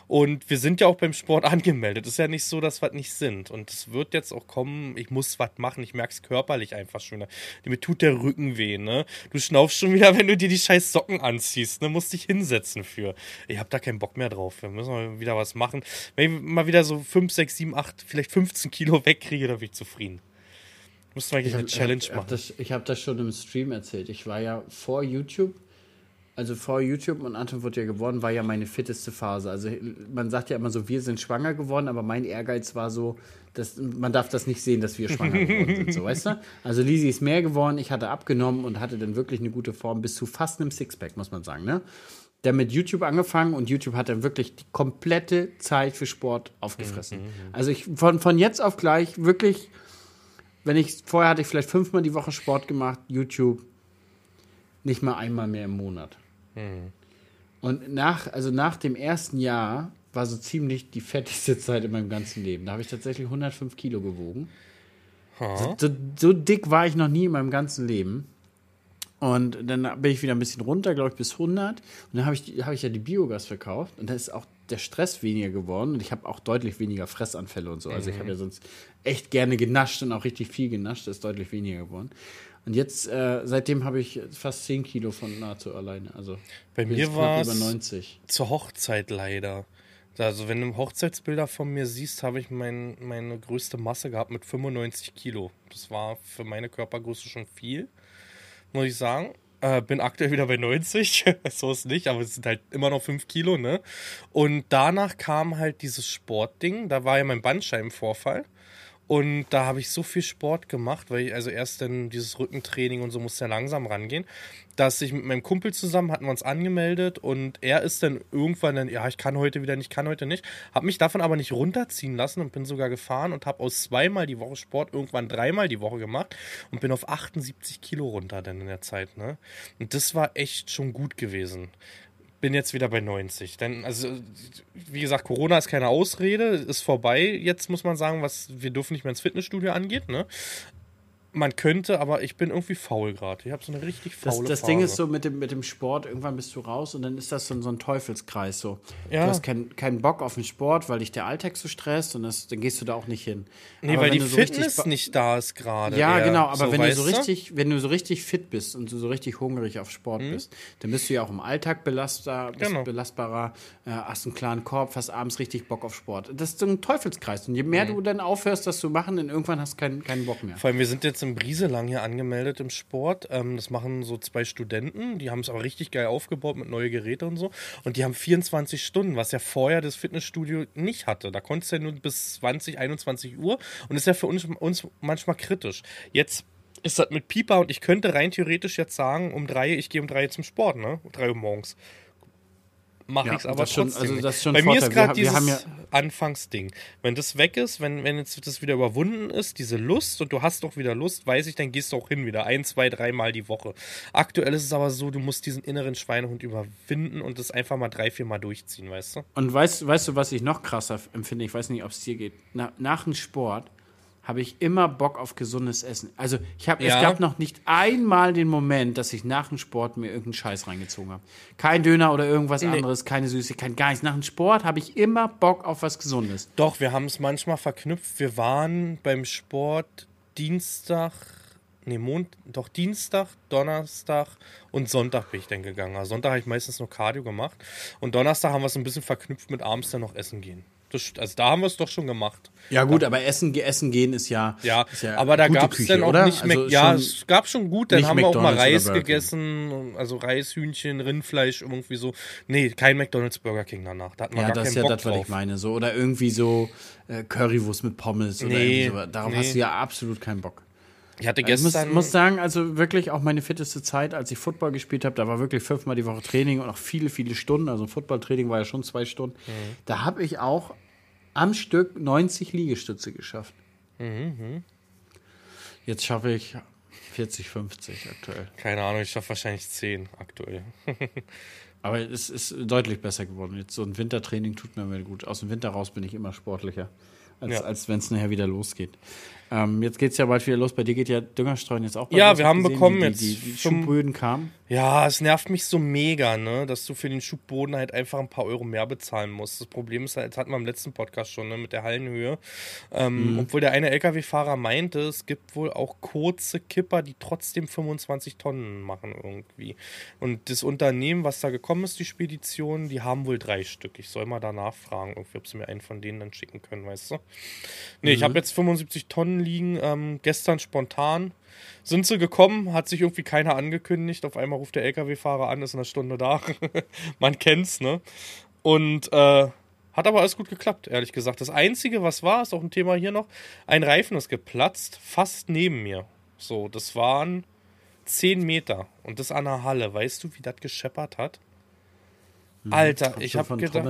Und wir sind ja auch beim Sport angemeldet. Ist ja nicht so, dass wir nicht sind. Und es wird jetzt auch kommen, ich muss was machen. Ich merke es körperlich einfach schon. Mir tut der Rücken weh, ne? Du schnaufst schon wieder, wenn du dir die scheiß Socken anziehst, ne? Musst dich hinsetzen für. Ich habe da keinen Bock mehr drauf. Wir müssen mal wieder was machen. Wenn ich mal wieder so 5, 6, 7, 8, vielleicht 15 Kilo wegkriege, dann bin ich zufrieden. Müssen wir eigentlich eine Challenge ich hab machen. Das, ich habe das schon im Stream erzählt. Ich war ja vor YouTube, also vor YouTube und Anton wurde ja geworden, war ja meine fitteste Phase. Also man sagt ja immer so, wir sind schwanger geworden, aber mein Ehrgeiz war so, dass man darf das nicht sehen, dass wir schwanger geworden sind, so weißt du? Also Lisi ist mehr geworden, ich hatte abgenommen und hatte dann wirklich eine gute Form bis zu fast einem Sixpack, muss man sagen, ne? Der mit YouTube angefangen und YouTube hat dann wirklich die komplette Zeit für Sport aufgefressen. Also ich von, von jetzt auf gleich wirklich wenn ich vorher hatte ich vielleicht fünfmal die Woche Sport gemacht, YouTube nicht mal einmal mehr im Monat. Und nach, also nach dem ersten Jahr war so ziemlich die fettigste Zeit in meinem ganzen Leben. Da habe ich tatsächlich 105 Kilo gewogen. So, so, so dick war ich noch nie in meinem ganzen Leben. Und dann bin ich wieder ein bisschen runter, glaube ich, bis 100. Und dann habe ich, habe ich ja die Biogas verkauft. Und da ist auch der Stress weniger geworden. Und ich habe auch deutlich weniger Fressanfälle und so. Also ich habe ja sonst echt gerne genascht und auch richtig viel genascht. Das ist deutlich weniger geworden. Und jetzt, äh, seitdem habe ich fast 10 Kilo von nahezu alleine. Also Bei mir über 90. zur Hochzeit leider. Also wenn du Hochzeitsbilder von mir siehst, habe ich mein, meine größte Masse gehabt mit 95 Kilo. Das war für meine Körpergröße schon viel, muss ich sagen. Äh, bin aktuell wieder bei 90, so ist nicht, aber es sind halt immer noch 5 Kilo, ne? Und danach kam halt dieses Sportding, da war ja mein Bandscheibenvorfall. Und da habe ich so viel Sport gemacht, weil ich also erst dann dieses Rückentraining und so musste ja langsam rangehen, dass ich mit meinem Kumpel zusammen hatten wir uns angemeldet und er ist dann irgendwann dann, ja, ich kann heute wieder nicht, kann heute nicht, habe mich davon aber nicht runterziehen lassen und bin sogar gefahren und habe aus zweimal die Woche Sport irgendwann dreimal die Woche gemacht und bin auf 78 Kilo runter dann in der Zeit, ne? Und das war echt schon gut gewesen bin jetzt wieder bei 90. Denn, also, wie gesagt, Corona ist keine Ausrede, ist vorbei. Jetzt muss man sagen, was wir dürfen nicht mehr ins Fitnessstudio angeht, ne? Man könnte, aber ich bin irgendwie faul gerade. Ich habe so eine richtig Das, faule das Phase. Ding ist so mit dem, mit dem Sport, irgendwann bist du raus und dann ist das so, so ein Teufelskreis. So. Ja. Du hast keinen keinen Bock auf den Sport, weil dich der Alltag so stresst und das, dann gehst du da auch nicht hin. Nee, Aber weil die so Fitness nicht da ist gerade. Ja, eher. genau, aber wenn du so richtig, wenn du so richtig fit bist und du so richtig hungrig auf Sport bist, dann bist du ja auch im Alltag belastbar, Mhm. Genau. belastbarer, äh, hast einen klaren Korb, hast abends richtig Bock auf Sport. Das ist so ein Teufelskreis. Und je mehr Mhm. du dann aufhörst, das zu machen, dann irgendwann hast du keinen, keinen Bock mehr. Vor allem, wir sind jetzt in Brieselang hier angemeldet im Sport. Ähm, das machen so zwei Studenten. Die haben es aber richtig geil aufgebaut mit neue Geräte und so. Und die haben 24 Stunden, was ja vorher das Fitnessstudio nicht hatte. Da konntest du ja nur bis 20, 21 Uhr. Und das ist ja für uns, uns manchmal kritisch. Jetzt ist das mit Pieper und ich könnte rein theoretisch jetzt sagen, um drei, ich gehe um drei zum Sport, ne? Um drei Uhr morgens. Mache Ja, ich es aber das schon- trotzdem. also das ist schon Bei ein mir ist Vorteil. Gerade dieses Anfangsding. Wenn das weg ist, wenn, wenn jetzt das wieder überwunden ist, diese Lust und du hast doch wieder Lust, weiß ich, dann gehst du auch hin wieder. Ein, zwei, dreimal die Woche. Aktuell ist es aber so, du musst diesen inneren Schweinehund überwinden und das einfach mal drei, vier Mal durchziehen, weißt du? Und weißt, weißt du, was ich noch krasser empfinde? Ich weiß nicht, ob es dir geht. Na, nach dem Sport habe ich immer Bock auf gesundes Essen. Also ich habe, Ja. es gab noch nicht einmal den Moment, dass ich nach dem Sport mir irgendeinen Scheiß reingezogen habe. Kein Döner oder irgendwas anderes, keine Süßigkeit, gar nichts. Nach dem Sport habe ich immer Bock auf was Gesundes. Doch, wir haben es manchmal verknüpft. Wir waren beim Sport Dienstag, nee, Mond, doch Dienstag, Donnerstag und Sonntag bin ich dann gegangen. Also Sonntag habe ich meistens nur Cardio gemacht und Donnerstag haben wir es ein bisschen verknüpft mit abends dann noch essen gehen. Das, also da haben wir es doch schon gemacht. Ja gut, aber Essen, essen gehen ist ja, Ja, ist ja aber da gab es dann auch oder? nicht mehr. Also ja, es gab schon gut. Dann haben wir auch mal McDonald's oder Reis gegessen, also Reishühnchen, Rindfleisch, irgendwie so. Nee, kein McDonalds Burger King danach. Da hatten wir Ja, gar das keinen ist ja Bock das, was drauf. ich meine. So, oder irgendwie so äh, Currywurst mit Pommes oder Nee, irgendwie sowas. Darauf nee. hast du ja absolut keinen Bock. Ich hatte Ich muss, gestern. muss sagen, also wirklich auch meine fitteste Zeit, als ich Football gespielt habe, da war wirklich fünfmal die Woche Training und auch viele, viele Stunden. Also Footballtraining war ja schon zwei Stunden. Mhm. Da habe ich auch am Stück 90 Liegestütze geschafft. Mhm, Jetzt schaffe ich 40, 50 aktuell. keine Ahnung, ich schaffe wahrscheinlich 10 aktuell. Aber es ist deutlich besser geworden. Jetzt so ein Wintertraining tut mir mal gut. Aus dem Winter raus bin ich immer sportlicher, als, Ja. als wenn es nachher wieder losgeht. Ähm, jetzt geht es ja bald wieder los. Bei dir geht ja Düngerstreuen jetzt auch bald Ja, wir Hab haben gesehen, bekommen die, jetzt Die, die, die zum- Schuhböden kamen. Ja, es nervt mich so mega, ne, dass du für den Schubboden halt einfach ein paar Euro mehr bezahlen musst. Das Problem ist halt, das hatten wir im letzten Podcast schon, ne, mit der Hallenhöhe. Ähm, Obwohl der eine LKW-Fahrer meinte, es gibt wohl auch kurze Kipper, die trotzdem 25 Tonnen machen irgendwie. Und das Unternehmen, was da gekommen ist, die Spedition, die haben wohl drei Stück. Ich soll mal danach fragen, ob sie mir einen von denen dann schicken können, weißt du? Nee, ich habe jetzt 75 Tonnen liegen, ähm, gestern spontan. Sind sie gekommen, hat sich irgendwie keiner angekündigt. Auf einmal ruft der LKW-Fahrer an, ist in einer Stunde da. Man kennt's, ne? Und äh, hat aber alles gut geklappt, ehrlich gesagt. Das Einzige, was war, ist auch ein Thema hier noch, ein Reifen ist geplatzt, fast neben mir. So, das waren 10 Meter. Und das an der Halle. Weißt du, wie das gescheppert hat? Alter, Kommt ich habe gedacht.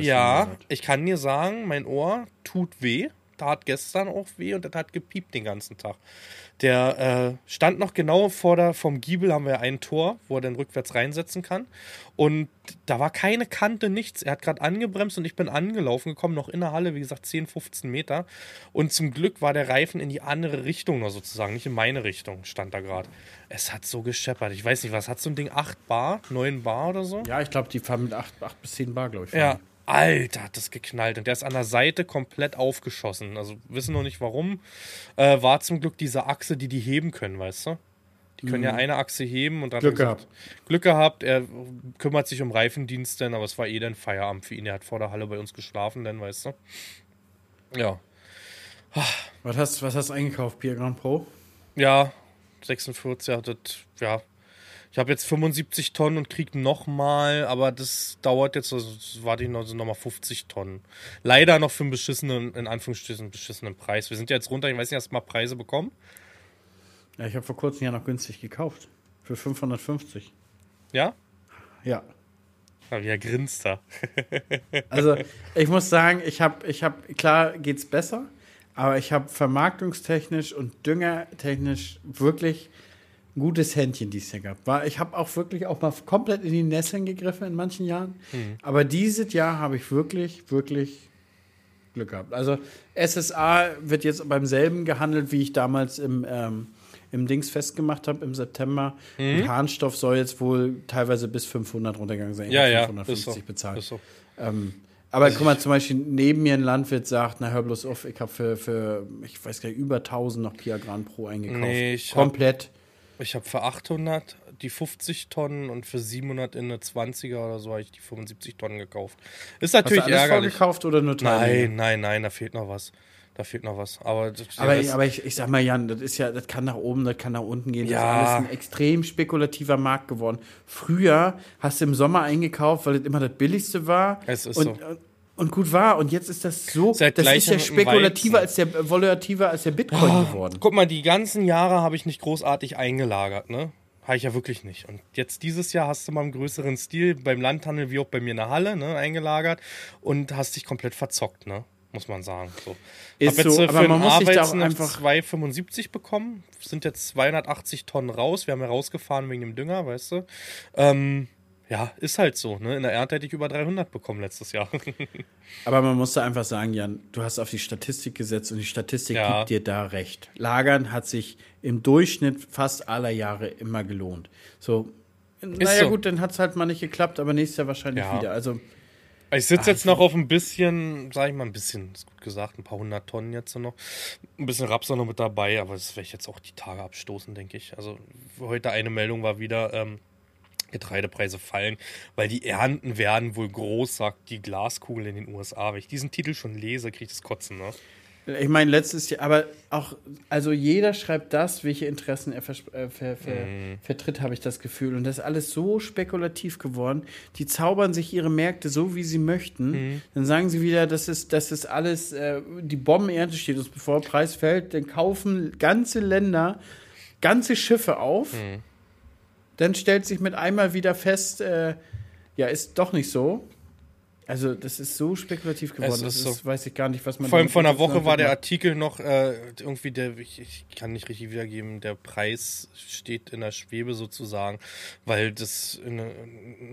Ja, ich kann dir sagen, mein Ohr tut weh. Tat gestern auch weh und das hat gepiept den ganzen Tag. Der äh, stand noch genau vor der, vom Giebel haben wir ein Tor, wo er dann rückwärts reinsetzen kann. Und da war keine Kante, nichts. Er hat gerade angebremst und ich bin angelaufen gekommen, noch in der Halle, wie gesagt, 10, 15 Meter. Und zum Glück war der Reifen in die andere Richtung noch sozusagen, nicht in meine Richtung, stand da gerade. Es hat so gescheppert. Ich weiß nicht, was hat so ein Ding? 8 Bar, 9 Bar oder so? ja, ich glaube, die fahren mit 8, bis 10 Bar, glaube ich. Ja, fahren Alter, hat das geknallt. Und der ist an der Seite komplett aufgeschossen. Also wissen noch nicht warum. Äh, war zum Glück diese Achse, die die heben können, weißt du? Die können ja eine Achse heben und dann Mhm. Glück hat er Glück gehabt. Er kümmert sich um Reifendienst, denn, aber es war eh dann Feierabend für ihn. Er hat vor der Halle bei uns geschlafen, denn, weißt du? Ja. Was hast, was hast du eingekauft, Pier Grand Pro? Ja, 46, ja, das, ja. Ich habe jetzt 75 Tonnen und krieg noch mal, aber das dauert jetzt, also warte ich noch, sind noch mal 50 Tonnen. Leider noch für einen beschissenen, in Anführungsstrichen, beschissenen Preis. Wir sind ja jetzt runter, ich weiß nicht, hast du mal Preise bekommen? Ja, ich habe vor kurzem ja noch günstig gekauft. Für 550. Ja? Ja. Ja, wie er grinst da. Also, ich muss sagen, ich habe, ich hab, klar geht's besser, aber ich habe vermarktungstechnisch und düngertechnisch wirklich ein gutes Händchen dieses Jahr gehabt. War, ich habe auch wirklich auch mal komplett in die Nesseln gegriffen in manchen Jahren, aber dieses Jahr habe ich wirklich, wirklich Glück gehabt. Also, SSA wird jetzt beim selben gehandelt, wie ich damals im, ähm, im Dings festgemacht habe im September. Und Harnstoff soll jetzt wohl teilweise bis 500 runtergegangen sein. Ja, hab ja, 550 ist so. bezahlt. So. Ähm, aber guck mal, zum Beispiel neben mir ein Landwirt sagt, na hör bloß auf, ich habe für, für, ich weiß gar nicht, über 1000 noch Pia Gran Pro eingekauft. Nee, ich hab- Komplett. Ich habe für 800 die 50 Tonnen und für 700 in eine 20er oder so habe ich die 75 Tonnen gekauft. Ist Hast du natürlich alles ärgerlich. vorgekauft oder nur Teile? Nein, nein, nein, da fehlt noch was. Da fehlt noch was. Aber, das- Aber, das- aber ich, ich sag mal, Jan, das ist ja, das kann nach oben, das kann nach unten gehen. Das Ja. ist alles ein extrem spekulativer Markt geworden. Früher hast du im Sommer eingekauft, weil das immer das billigste war. Es ist und, so. Und gut war. Und jetzt ist das so, Seit das ist ja spekulativer Weizen. als der, äh, volativer als der Bitcoin geworden. Guck mal, die ganzen Jahre habe ich nicht großartig eingelagert, ne? Habe ich ja wirklich nicht. Und jetzt dieses Jahr hast du mal im größeren Stil beim Landhandel wie auch bei mir in der Halle ne, eingelagert und hast dich komplett verzockt, ne? Muss man sagen. So. Ist Hab jetzt so, aber man muss sich da auch einfach- 2,75 bekommen. Sind jetzt 280 Tonnen raus. Wir haben ja rausgefahren wegen dem Dünger, weißt du. Ähm, ja, ist halt so. Ne? In der Ernte hätte ich über 300 bekommen letztes Jahr. Aber man muss da einfach sagen, Jan, du hast auf die Statistik gesetzt und die Statistik Ja. gibt dir da recht. Lagern hat sich im Durchschnitt fast aller Jahre immer gelohnt. So, naja so. gut, dann hat es halt mal nicht geklappt, aber nächstes Jahr wahrscheinlich Ja. wieder. Also Ich sitze jetzt noch auf ein bisschen, sag ich mal, ein bisschen, ist gut gesagt, ein paar hundert Tonnen jetzt noch. Ein bisschen Raps noch mit dabei, aber das werde ich jetzt auch die Tage abstoßen, denke ich. Also heute eine Meldung war wieder, ähm, Getreidepreise fallen, weil die Ernten werden wohl groß, sagt die Glaskugel in den USA. Wenn ich diesen Titel schon lese, kriege ich das Kotzen, ne? Ich meine, letztes Jahr, aber auch, also jeder schreibt das, welche Interessen er äh, ver ver Mhm. vertritt, habe ich das Gefühl. Und das ist alles so spekulativ geworden. Die zaubern sich ihre Märkte so, wie sie möchten. Mhm. Dann sagen sie wieder, das ist, das ist alles, äh, die Bombenernte steht uns bevor, Preis fällt. Dann kaufen ganze Länder ganze Schiffe auf. Mhm. Dann stellt sich mit einmal wieder fest, äh, ja, ist doch nicht so. Also, das ist so spekulativ geworden. Es Das ist ist, so. weiß ich gar nicht, was man Vor allem vor einer Woche war der. Artikel noch äh, irgendwie der, ich, ich kann nicht richtig wiedergeben, der Preis steht in der Schwebe sozusagen, weil das in,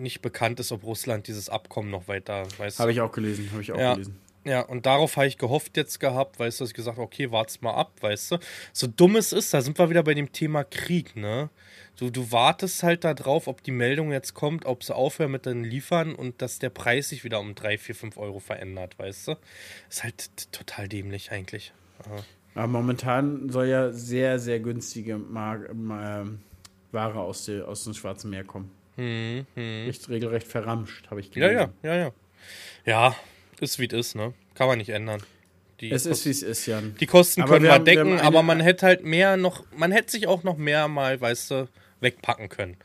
nicht bekannt ist, ob Russland dieses Abkommen noch weiter, Habe ich auch gelesen, habe ich auch Ja. gelesen. Ja, und darauf habe ich gehofft jetzt gehabt, weißt du, dass ich gesagt habe, okay, wart's mal ab, weißt du. So dumm es ist, da sind wir wieder bei dem Thema Krieg, ne? Du, du wartest halt da drauf, ob die Meldung jetzt kommt, ob sie aufhören mit den Liefern und dass der Preis sich wieder um 3, 4, 5 Euro verändert, weißt du. Ist halt total dämlich eigentlich. Aber momentan soll ja sehr, sehr günstige Mar ähm, Ware aus, der, aus dem Schwarzen Meer kommen. Hm, hm. Echt regelrecht verramscht, habe ich Ja, gelesen. ja, ja, ja. Ja, ist wie es ist, ne? Kann man nicht ändern. Die Es ist, Kosten- wie es ist, Jan. Die Kosten Aber können wir wir, haben- wir decken, eine- aber man hätte halt mehr noch, man hätte sich auch noch mehr mal, weißt du, wegpacken können.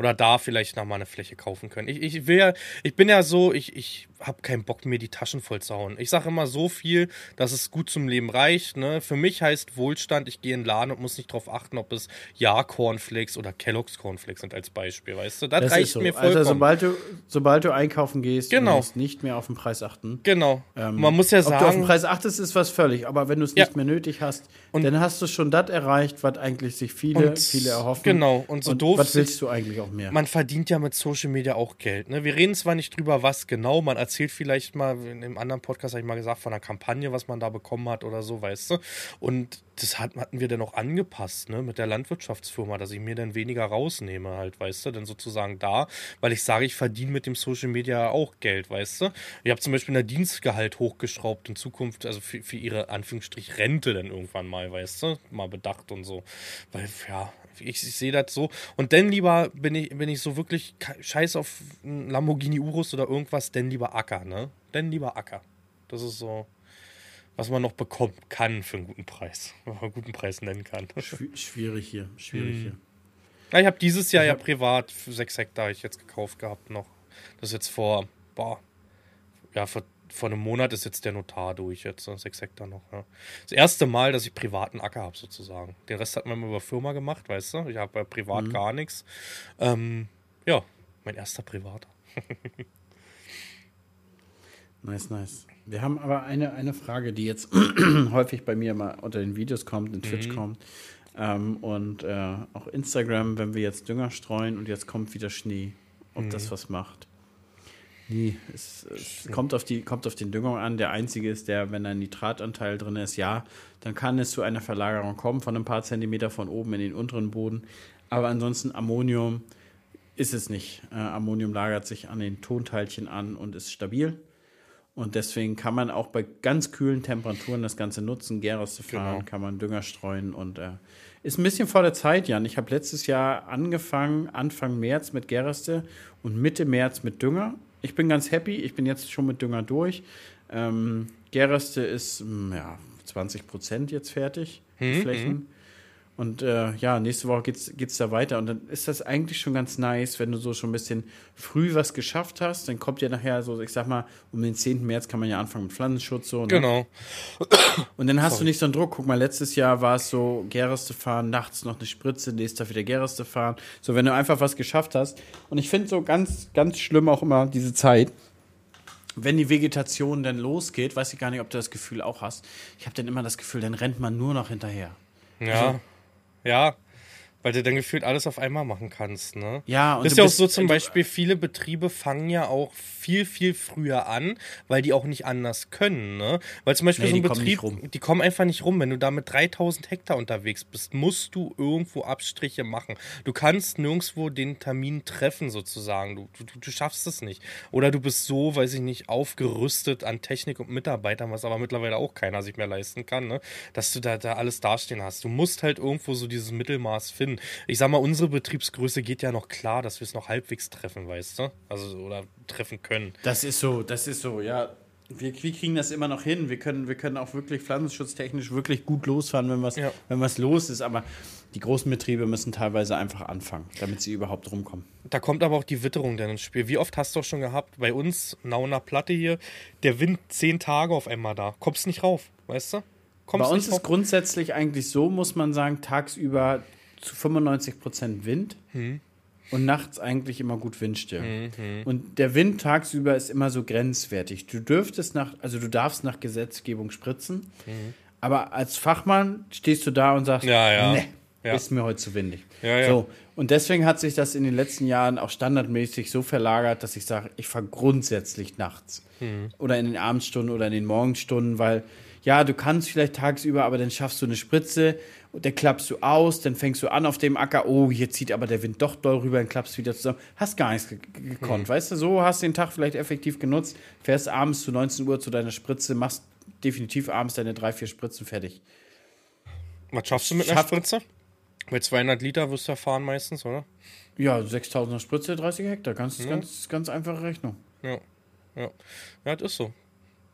Oder da vielleicht noch mal eine Fläche kaufen können. Ich, ich will ja, ich bin ja so, ich, ich habe keinen Bock, mir die Taschen voll zu hauen. Ich sage immer so viel, dass es gut zum Leben reicht. Ne? Für mich heißt Wohlstand, ich gehe in den Laden und muss nicht darauf achten, ob es Ja Cornflakes oder Kellogg's Cornflakes sind als Beispiel, weißt du? Das, Das reicht so. mir vollkommen. Also, sobald du, sobald du einkaufen gehst, Genau. du musst nicht mehr auf den Preis achten. genau. Ähm, man muss ja Ob du auf den sagen, Preis achtest, ist was völlig. Aber wenn du es Ja. nicht mehr nötig hast, Und- dann hast du schon das erreicht, was eigentlich sich viele, Und- viele erhoffen. genau. Und so doof Was willst du eigentlich auch mehr? man verdient ja mit Social Media auch Geld. Ne? Wir reden zwar nicht drüber, was genau, man erzählt vielleicht mal, in einem anderen Podcast habe ich mal gesagt, von einer Kampagne, was man da bekommen hat oder so, weißt du. Und das hat, hatten wir dann auch angepasst, ne, mit der Landwirtschaftsfirma, dass ich mir dann weniger rausnehme, halt, weißt du, denn sozusagen da, weil ich sage, ich verdiene mit dem Social Media auch Geld, weißt du. Ich habe zum Beispiel ein Dienstgehalt hochgeschraubt in Zukunft, also für, für ihre Anführungsstrich Rente dann irgendwann mal, weißt du, mal bedacht und so. Weil, ja, ich, ich sehe das so. Und dann lieber bin ich, bin ich so wirklich scheiß auf Lamborghini Urus oder irgendwas, denn lieber Acker, ne? Denn lieber Acker. Das ist so, was man noch bekommen kann für einen guten Preis. Wenn man einen guten Preis nennen kann. Schwi- Schwierig hier, schwierig Hm. hier. Ja, ich habe dieses Jahr ja privat für sechs Hektar hab ich jetzt gekauft gehabt noch. Das ist jetzt vor, boah, ja, vor, vor einem Monat ist jetzt der Notar durch, jetzt so sechs Hektar noch. Ja. Das erste Mal, dass ich privaten Acker habe sozusagen. Den Rest hat man immer über Firma gemacht, weißt du. Ich habe ja privat gar nichts. Ähm, ja, mein erster privater. Nice, nice. Wir haben aber eine, eine Frage, die jetzt häufig bei mir mal unter den Videos kommt, in Twitch kommt. Ähm, und äh, auch Instagram, wenn wir jetzt Dünger streuen und jetzt kommt wieder Schnee, ob das was macht. Nee, es, es kommt, auf die, kommt auf den Dünger an. Der einzige ist der, wenn ein Nitratanteil drin ist, ja, dann kann es zu einer Verlagerung kommen von ein paar Zentimeter von oben in den unteren Boden. Aber ansonsten Ammonium ist es nicht. Äh, Ammonium lagert sich an den Tonteilchen an und ist stabil. Und deswegen kann man auch bei ganz kühlen Temperaturen das Ganze nutzen, Gäraste fahren, Genau. kann man Dünger streuen und äh, ist ein bisschen vor der Zeit, Jan. Ich habe letztes Jahr angefangen, Anfang März mit Gäraste und Mitte März mit Dünger. Ich bin ganz happy, ich bin jetzt schon mit Dünger durch. Ähm, Gäraste ist, mm, ja, 20 Prozent jetzt fertig, die Flächen. Und äh, ja, nächste Woche geht's, geht's da weiter. Und dann ist das eigentlich schon ganz nice, wenn du so schon ein bisschen früh was geschafft hast. Dann kommt ja nachher so, ich sag mal, um den 10. März kann man ja anfangen mit Pflanzenschutz so. Ne? Genau. Und dann hast du nicht so einen Druck. Guck mal, letztes Jahr war es so, Gereste fahren, nachts noch eine Spritze, nächstes Tag wieder Gereste fahren. So, wenn du einfach was geschafft hast. Und ich finde so ganz, ganz schlimm auch immer diese Zeit, wenn die Vegetation dann losgeht, weiß ich gar nicht, ob du das Gefühl auch hast. Ich habe dann immer das Gefühl, dann rennt man nur noch hinterher. Ja. Ja. Weil du dann gefühlt alles auf einmal machen kannst, ne? Ja, und Das ist ja auch so zum Beispiel, viele Betriebe fangen ja auch viel, viel früher an, weil die auch nicht anders können, ne? Weil zum Beispiel Nee, so ein die kommen Betrieb, nicht rum. die kommen einfach nicht rum. Wenn du da mit 3000 Hektar unterwegs bist, musst du irgendwo Abstriche machen. Du kannst nirgendwo den Termin treffen, sozusagen. Du, du, du schaffst es nicht. Oder du bist so, weiß ich nicht, aufgerüstet an Technik und Mitarbeitern, was aber mittlerweile auch keiner sich mehr leisten kann, ne? Dass du da, da alles dastehen hast. Du musst halt irgendwo so dieses Mittelmaß finden. Ich sag mal, unsere Betriebsgröße geht ja noch klar, dass wir es noch halbwegs treffen, weißt du? Also, oder treffen können. Das ist so, das ist so, ja. Wir, wir kriegen das immer noch hin. Wir können, wir können auch wirklich pflanzenschutztechnisch wirklich gut losfahren, wenn was, Ja. wenn was los ist. Aber die großen Betriebe müssen teilweise einfach anfangen, damit sie überhaupt rumkommen. Da kommt aber auch die Witterung dann ins Spiel. Wie oft hast du auch schon gehabt, bei uns, Nauner Platte hier, der Wind zehn Tage auf einmal da. Kommst nicht rauf, weißt du? Kommst Bei uns ist grundsätzlich eigentlich so, muss man sagen, tagsüber zu 95 Prozent Wind Hm. und nachts eigentlich immer gut Windstill. Und der Wind tagsüber ist immer so grenzwertig. Du dürftest nach, also du darfst nach Gesetzgebung spritzen, aber als Fachmann stehst du da und sagst, Hm. Ja, ja. nee, Ja. ist mir heute zu windig. Ja, ja. So, und deswegen hat sich das in den letzten Jahren auch standardmäßig so verlagert, dass ich sage, ich fahre grundsätzlich nachts. Hm. Oder in den Abendstunden oder in den Morgenstunden, weil ja, du kannst vielleicht tagsüber, aber dann schaffst du eine Spritze und dann klappst du aus, dann fängst du an auf dem Acker, oh, hier zieht aber der Wind doch doll rüber, dann klappst wieder zusammen. Hast gar nichts ge- gekonnt, weißt du? So hast den Tag vielleicht effektiv genutzt, fährst abends zu 19 Uhr zu deiner Spritze, machst definitiv abends deine drei, vier Spritzen fertig. Was schaffst du mit einer Schaff- Spritze? Bei 200 Liter wirst du ja fahren meistens, oder? Ja, 6000er Spritze, 30 Hektar, ganz, ganz, ganz einfache Rechnung. Ja. Ja. Ja, das ist so.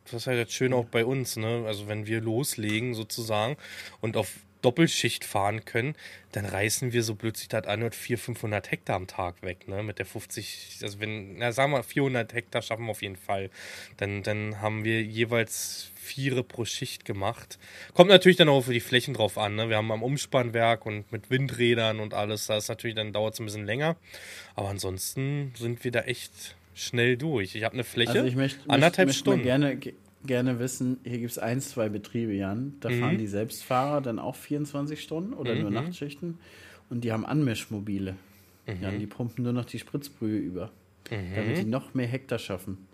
Das ist halt jetzt schön auch bei uns, ne? Also wenn wir loslegen sozusagen und auf Doppelschicht fahren können, dann reißen wir so blöd sich das anhört 400, 500 Hektar am Tag weg, ne? Mit der 50, also wenn, na sagen wir 400 Hektar schaffen wir auf jeden Fall. Dann, dann haben wir jeweils Viere pro Schicht gemacht. Kommt natürlich dann auch für die Flächen drauf an, ne? Wir haben am Umspannwerk und mit Windrädern und alles, da ist natürlich, dann dauert es ein bisschen länger. Aber ansonsten sind wir da echt schnell durch. Ich habe eine Fläche, Also ich möchte, anderthalb möchte, Stunden. gerne, ge- gerne wissen, hier gibt es ein, zwei Betriebe, Jan, da Mhm. fahren die Selbstfahrer dann auch 24 Stunden oder nur Nachtschichten und die haben Anmischmobile. Mhm. Jan, die pumpen nur noch die Spritzbrühe über, damit die noch mehr Hektar schaffen.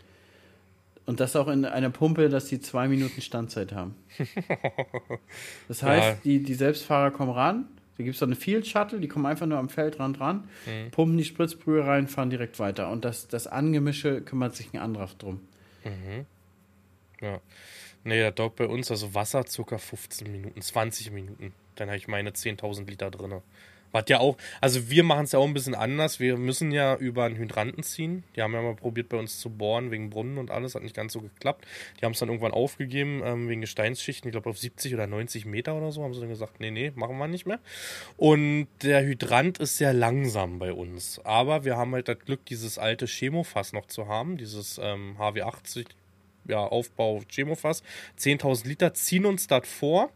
Und das auch in einer Pumpe, dass die zwei Minuten Standzeit haben. Das heißt, Ja. die, die Selbstfahrer kommen ran, da gibt es so eine Field Shuttle, die kommen einfach nur am Feldrand ran, Mhm. pumpen die Spritzbrühe rein, fahren direkt weiter. Und das, das Angemische kümmert sich ein anderer drum. Ja. Nee, das dauert bei uns also Wasser circa 15 Minuten, 20 Minuten. Dann habe ich meine 10.000 Liter drin. Was ja auch, also wir machen es ja auch ein bisschen anders. Wir müssen ja über einen Hydranten ziehen. Die haben ja mal probiert bei uns zu bohren wegen Brunnen und alles, hat nicht ganz so geklappt. Die haben es dann irgendwann aufgegeben ähm, wegen Gesteinsschichten. Ich glaube auf 70 oder 90 Meter oder so haben sie dann gesagt, nee, nee, machen wir nicht mehr. Und der Hydrant ist sehr langsam bei uns. Aber wir haben halt das Glück, dieses alte Chemofass noch zu haben, dieses ähm, HW80 ja, Aufbau Chemofass, 10.000 Liter, ziehen uns das vor.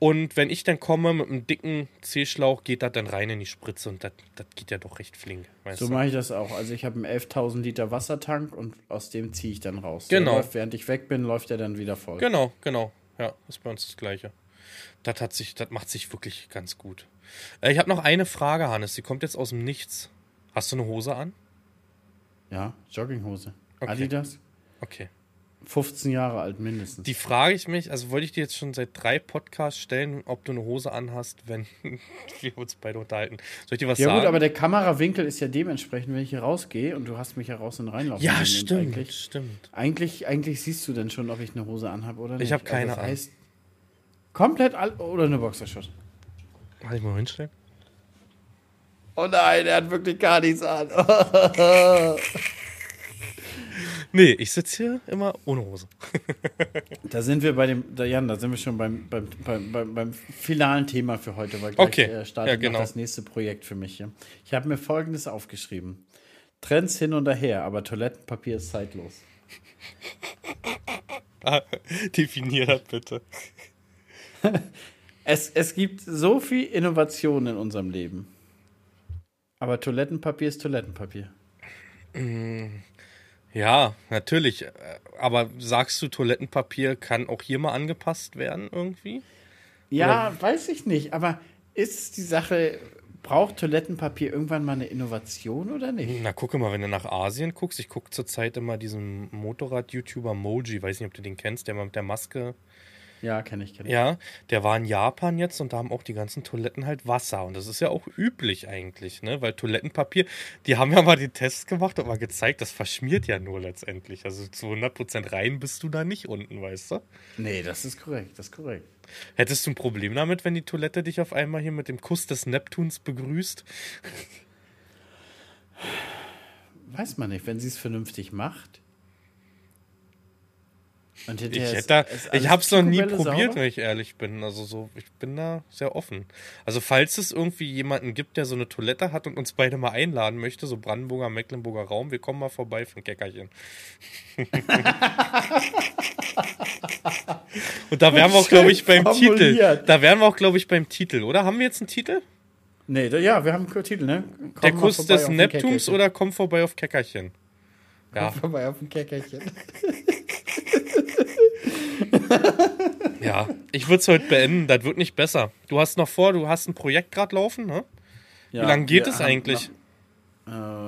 Und wenn ich dann komme mit einem dicken C-Schlauch, geht das dann rein in die Spritze und das geht ja doch recht flink. So mache ich das auch. Also ich habe einen 11.000 Liter Wassertank und aus dem ziehe ich dann raus. Genau. Läuft, während ich weg bin, läuft er dann wieder voll. Genau, genau. Ja, ist bei uns das Gleiche. Das, hat sich, das macht sich wirklich ganz gut. Äh, ich habe noch eine Frage, Hannes. Die kommt jetzt aus dem Nichts. Hast du eine Hose an? Ja, Jogginghose. Okay. Adidas, Okay. 15 Jahre alt mindestens. Die frage ich mich, also wollte ich dir jetzt schon seit drei Podcasts stellen, ob du eine Hose anhast, wenn wir uns beide unterhalten. Soll ich dir was ja sagen? gut, aber der Kamerawinkel ist ja dementsprechend, wenn ich hier rausgehe und du hast mich ja raus und reinlaufen ja, stimmt, Eigentlich, stimmt. eigentlich, eigentlich siehst du denn schon, ob ich eine Hose anhabe oder nicht. Ich hab keine also das heißt, Komplett all oder eine Boxershot. Kann ich mal hinstellen? Oh nein, er hat wirklich gar nichts an. Nee, ich sitze hier immer ohne Hose. Da sind wir bei dem, da, Jan, da sind wir schon beim, beim, beim, beim, finalen Thema für heute, weil gleich Okay. äh, startet Ja, genau. das nächste Projekt für mich hier. Ich habe mir folgendes aufgeschrieben. Trends hin und her, aber Toilettenpapier ist zeitlos. Definier das bitte. Es, es gibt so viel Innovation in unserem Leben. Aber Toilettenpapier ist Toilettenpapier. Ja, natürlich. Aber sagst du, Toilettenpapier kann auch hier mal angepasst werden irgendwie? Ja, weiß ich nicht, aber ist die Sache, braucht Toilettenpapier irgendwann mal eine Innovation oder nicht? Na, gucke mal, wenn du nach Asien guckst. Ich gucke zurzeit immer diesen Motorrad-YouTuber Moji. Weiß nicht, ob du den kennst, der mal mit der Maske. Ja, kenne ich, kenne ich. Ja, der war in Japan jetzt und da haben auch die ganzen Toiletten halt Wasser. Und das ist ja auch üblich eigentlich, ne? Weil Toilettenpapier, die haben ja mal den Test gemacht und mal gezeigt, das verschmiert ja nur letztendlich. Also zu 100% rein bist du da nicht unten, weißt du? Nee, das ist korrekt, das ist korrekt. Hättest du ein Problem damit, wenn die Toilette dich auf einmal hier mit dem Kuss des Neptuns begrüßt? Weiß man nicht, wenn sie es vernünftig macht. Und Ich, hätte da, ich habe es noch nie probiert, sauber. wenn ich ehrlich bin. Also so, ich bin da sehr offen. Also falls es irgendwie jemanden gibt, der so eine Toilette hat und uns beide mal einladen möchte, so Brandenburger, Mecklenburger Raum, wir kommen mal vorbei für ein Käckerchen. und da wären wir auch, glaube ich, beim Titel. Da wären wir auch, glaube ich, beim Titel, oder? Haben wir jetzt einen Titel? Nee, da, ja, wir haben einen Titel, ne? Komm Der Kuss des Neptuns oder komm vorbei auf Käckerchen? Ja, Vorbei auf ein Käckerchen. ja. Ich würde es heute beenden. Das wird nicht besser. Du hast noch vor, du hast ein Projekt gerade laufen, ne? Ja, Wie lange geht es eigentlich? noch-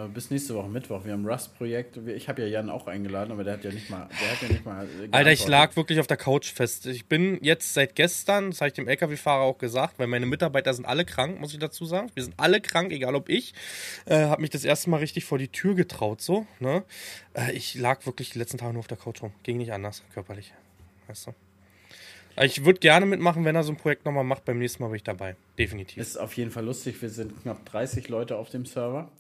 Äh, bis nächste Woche Mittwoch. Wir haben Rust-Projekt. Ich habe ja Jan auch eingeladen, aber der hat ja nicht mal. Der hat ja nicht mal Alter, ich lag wirklich auf der Couch fest. Ich bin jetzt seit gestern, das habe ich dem LKW-Fahrer auch gesagt, weil meine Mitarbeiter sind alle krank, muss ich dazu sagen. Wir sind alle krank, egal ob ich. Äh, habe mich das erste Mal richtig vor die Tür getraut, so. Ne? Äh, ich lag wirklich die letzten Tage nur auf der Couch rum. Ging nicht anders, körperlich. Weißt du? Äh, Ich würde gerne mitmachen, wenn er so ein Projekt nochmal macht. Beim nächsten Mal bin ich dabei. Definitiv. Ist auf jeden Fall lustig. Wir sind knapp 30 Leute auf dem Server.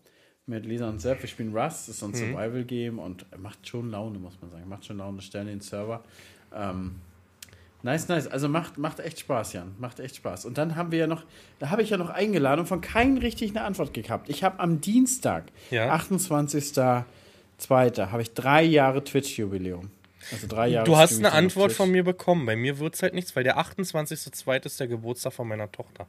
Mit Lisa und Sepp. Wir spielen Rust. Das ist so Mhm. ein Survival-Game und macht schon Laune, muss man sagen. Macht schon Laune. Stellen den Server. Ähm, nice, nice. Also macht, macht echt Spaß, Jan. Macht echt Spaß. Und dann haben wir ja noch, da habe ich ja noch eingeladen und von keinem richtig eine Antwort gehabt. Ich habe am Dienstag, Ja. 28.02., habe ich drei Jahre Twitch-Jubiläum. Also drei Jahre. Du hast eine Antwort von mir bekommen. Bei mir wird es halt nichts, weil der 28.02. ist der Geburtstag von meiner Tochter.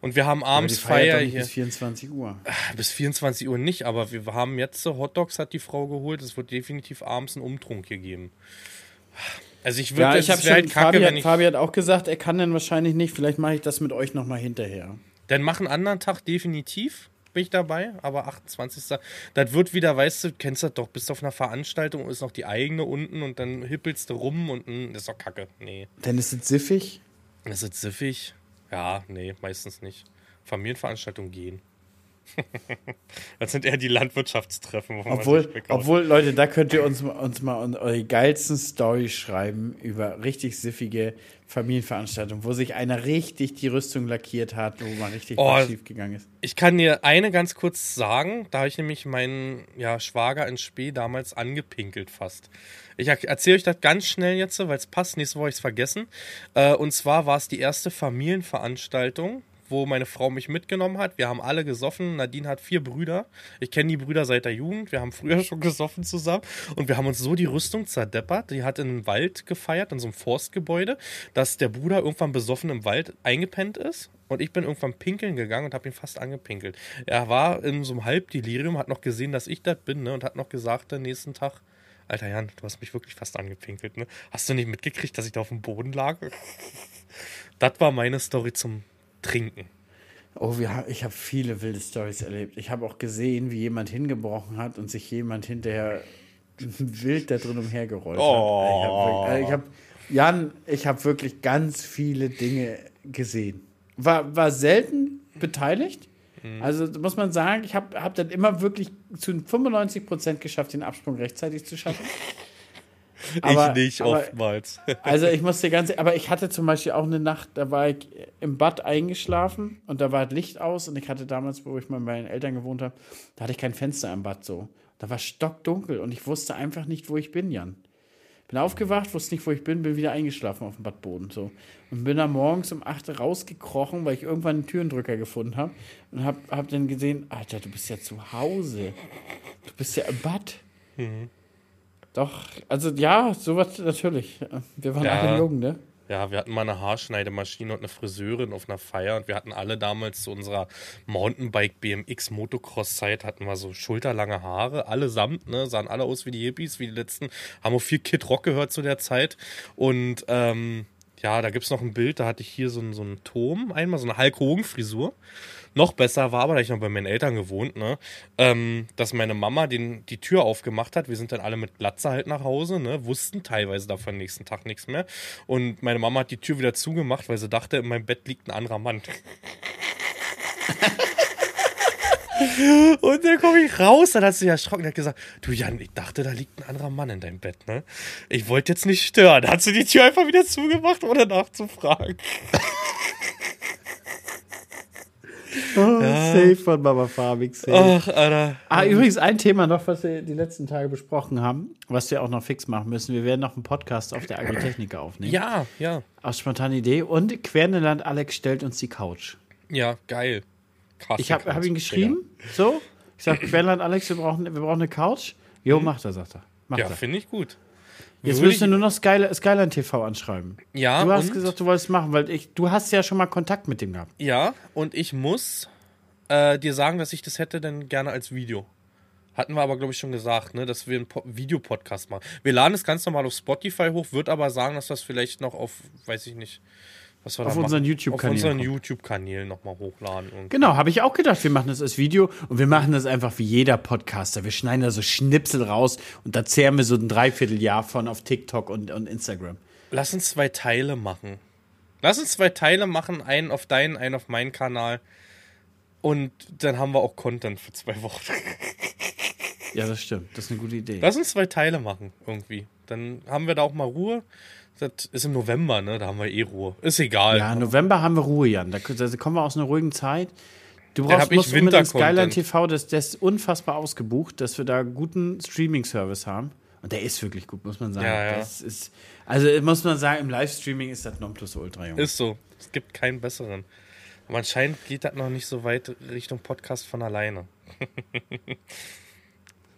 Und wir haben abends Feier hier. bis 24 Uhr. Bis 24 Uhr nicht, aber wir haben jetzt so Hotdogs hat die Frau geholt. Es wird definitiv abends einen Umtrunk hier geben. Also ich würde, Ja, ich habe schon, halt kacke, Fabi, wenn hat, ich, Fabi hat auch gesagt, er kann dann wahrscheinlich nicht. Vielleicht mache ich das mit euch nochmal hinterher. dann mach einen anderen Tag definitiv. Bin ich dabei, aber 28. Das wird wieder, weißt du, kennst das doch, bist auf einer Veranstaltung, ist noch die eigene unten und dann hippelst du rum und mh, das ist doch kacke. Nee. Dann ist es siffig. Ist es siffig? Ja, nee, meistens nicht. Familienveranstaltungen gehen. Das sind eher die Landwirtschaftstreffen, wo man Obwohl, obwohl, Leute, da könnt ihr uns, uns mal eure geilsten Storys schreiben über richtig siffige Familienveranstaltungen, wo sich einer richtig die Rüstung lackiert hat, wo mal richtig Oh. schief gegangen ist. Ich kann dir eine ganz kurz sagen, da habe ich nämlich meinen ja, Schwager in Spee damals angepinkelt fast. Ich er- erzähle euch das ganz schnell jetzt, weil es passt, nächste Woche habe ich es vergessen. Äh, und zwar war es die erste Familienveranstaltung, wo meine Frau mich mitgenommen hat. Wir haben alle gesoffen. Nadine hat vier Brüder. Ich kenne die Brüder seit der Jugend. Wir haben früher schon gesoffen zusammen. Und wir haben uns so die Rüstung zerdeppert. Die hat in einem Wald gefeiert, in so einem Forstgebäude, dass der Bruder irgendwann besoffen im Wald eingepennt ist. Und ich bin irgendwann pinkeln gegangen und habe ihn fast angepinkelt. Er war in so einem Halbdelirium, hat noch gesehen, dass ich das bin, ne? Und hat noch gesagt, den nächsten Tag, Alter Jan, du hast mich wirklich fast angepinkelt, ne? Hast du nicht mitgekriegt, dass ich da auf dem Boden lag? das war meine Story zum Trinken. Oh, wir, ich habe viele wilde Stories erlebt. Ich habe auch gesehen, wie jemand hingebrochen hat und sich jemand hinterher wild da drin umhergerollt Oh. hat. Ich habe, Jan, ich habe wirklich ganz viele Dinge gesehen. War, war selten beteiligt. Mhm. Also muss man sagen, ich habe hab dann immer wirklich zu 95 Prozent geschafft, den Absprung rechtzeitig zu schaffen. Aber- ich nicht aber- oftmals. Also ich musste ganz, aber ich hatte zum Beispiel auch eine Nacht, da war ich im Bad eingeschlafen und da war das Licht aus und ich hatte damals, wo ich mal bei meinen Eltern gewohnt habe, da hatte ich kein Fenster im Bad so. Da war stockdunkel und ich wusste einfach nicht, wo ich bin, Jan. Bin aufgewacht, wusste nicht, wo ich bin, bin wieder eingeschlafen auf dem Badboden. So. Und bin dann morgens um 8 Uhr rausgekrochen, weil ich irgendwann einen Türendrücker gefunden habe. Und hab, hab dann gesehen, Alter, du bist ja zu Hause. Du bist ja im Bad. Doch, also ja, sowas natürlich. Wir waren Ja. alle jung, ne? Ja, wir hatten mal eine Haarschneidemaschine und eine Friseurin auf einer Feier und wir hatten alle damals zu unserer Mountainbike BMX Motocross Zeit hatten wir so schulterlange Haare, allesamt, ne, sahen alle aus wie die Hippies, wie die letzten, haben auch viel Kid Rock gehört zu der Zeit und ähm, ja, da gibt's noch ein Bild, da hatte ich hier so einen, so einen Turm, einmal so eine Hulk Hogan Frisur. Noch besser war aber, da ich noch bei meinen Eltern gewohnt, ne, ähm, dass meine Mama den, die Tür aufgemacht hat. Wir sind dann alle mit Glatze halt nach Hause, ne, wussten teilweise davon nächsten Tag nichts mehr. Und meine Mama hat die Tür wieder zugemacht, weil sie dachte, in meinem Bett liegt ein anderer Mann. Und dann komme ich raus, dann hat sie erschrocken und hat gesagt, du Jan, ich dachte, da liegt ein anderer Mann in deinem Bett, ne? Ich wollte jetzt nicht stören. Hat sie die Tür einfach wieder zugemacht, ohne nachzufragen. Oh, Safe von Mama Fabik, safe. Ach, Alter. Ah, übrigens ein Thema noch, was wir die letzten Tage besprochen haben, was wir auch noch fix machen müssen. Wir werden noch einen Podcast auf der Agritechnica aufnehmen. Ja, ja, Aus spontaner Idee. Und Querneland Alex stellt uns die Couch. ja, geil. Krass. Ich habe hab ihn geschrieben, so. Ich sag, Querneland Alex, wir brauchen, wir brauchen eine Couch. Jo, macht er, sagt er. Macht Ja, finde ich gut. Jetzt Würde ich- nur noch Skyline, Skyline TV anschreiben. Ja, Du hast und? gesagt, du wolltest machen, weil ich, du hast ja schon mal Kontakt mit dem gehabt. Ja, und ich muss äh, dir sagen, dass ich das hätte dann gerne als Video. Hatten wir aber, glaube ich, schon gesagt, ne, dass wir einen Po- Videopodcast machen. Wir laden es ganz normal auf Spotify hoch, wird aber sagen, dass wir es vielleicht noch auf, weiß ich nicht, was wir Auf da unseren. YouTube-Kanälen Auf unseren. YouTube-Kanälen nochmal hochladen. Und Genau, habe ich auch gedacht, wir machen das als Video und wir machen das einfach wie jeder Podcaster. Wir schneiden da so Schnipsel raus und da zehren wir so ein Dreivierteljahr von auf TikTok und, und Instagram. Lass uns zwei Teile machen. Lass uns zwei Teile machen, einen auf deinen, einen auf meinen Kanal. Und dann haben wir auch Content für zwei Wochen. Ja, das stimmt. Das ist eine gute Idee. Lass uns zwei Teile machen, irgendwie. Dann haben wir da auch mal Ruhe. Das ist im November, ne? Da haben wir eh Ruhe. Ist egal. ja, November haben wir Ruhe, Jan. Da, da kommen wir aus einer ruhigen Zeit. Du brauchst musst unbedingt Wintercontent. Skyline TV, das, das ist unfassbar ausgebucht, dass wir da guten Streaming-Service haben. Und der ist wirklich gut, muss man sagen. Ja, ja. Ist, also muss man sagen, im Livestreaming ist das Nonplusultra, Junge. Ist so. Es gibt keinen besseren. Aber anscheinend geht das noch nicht so weit Richtung Podcast von alleine.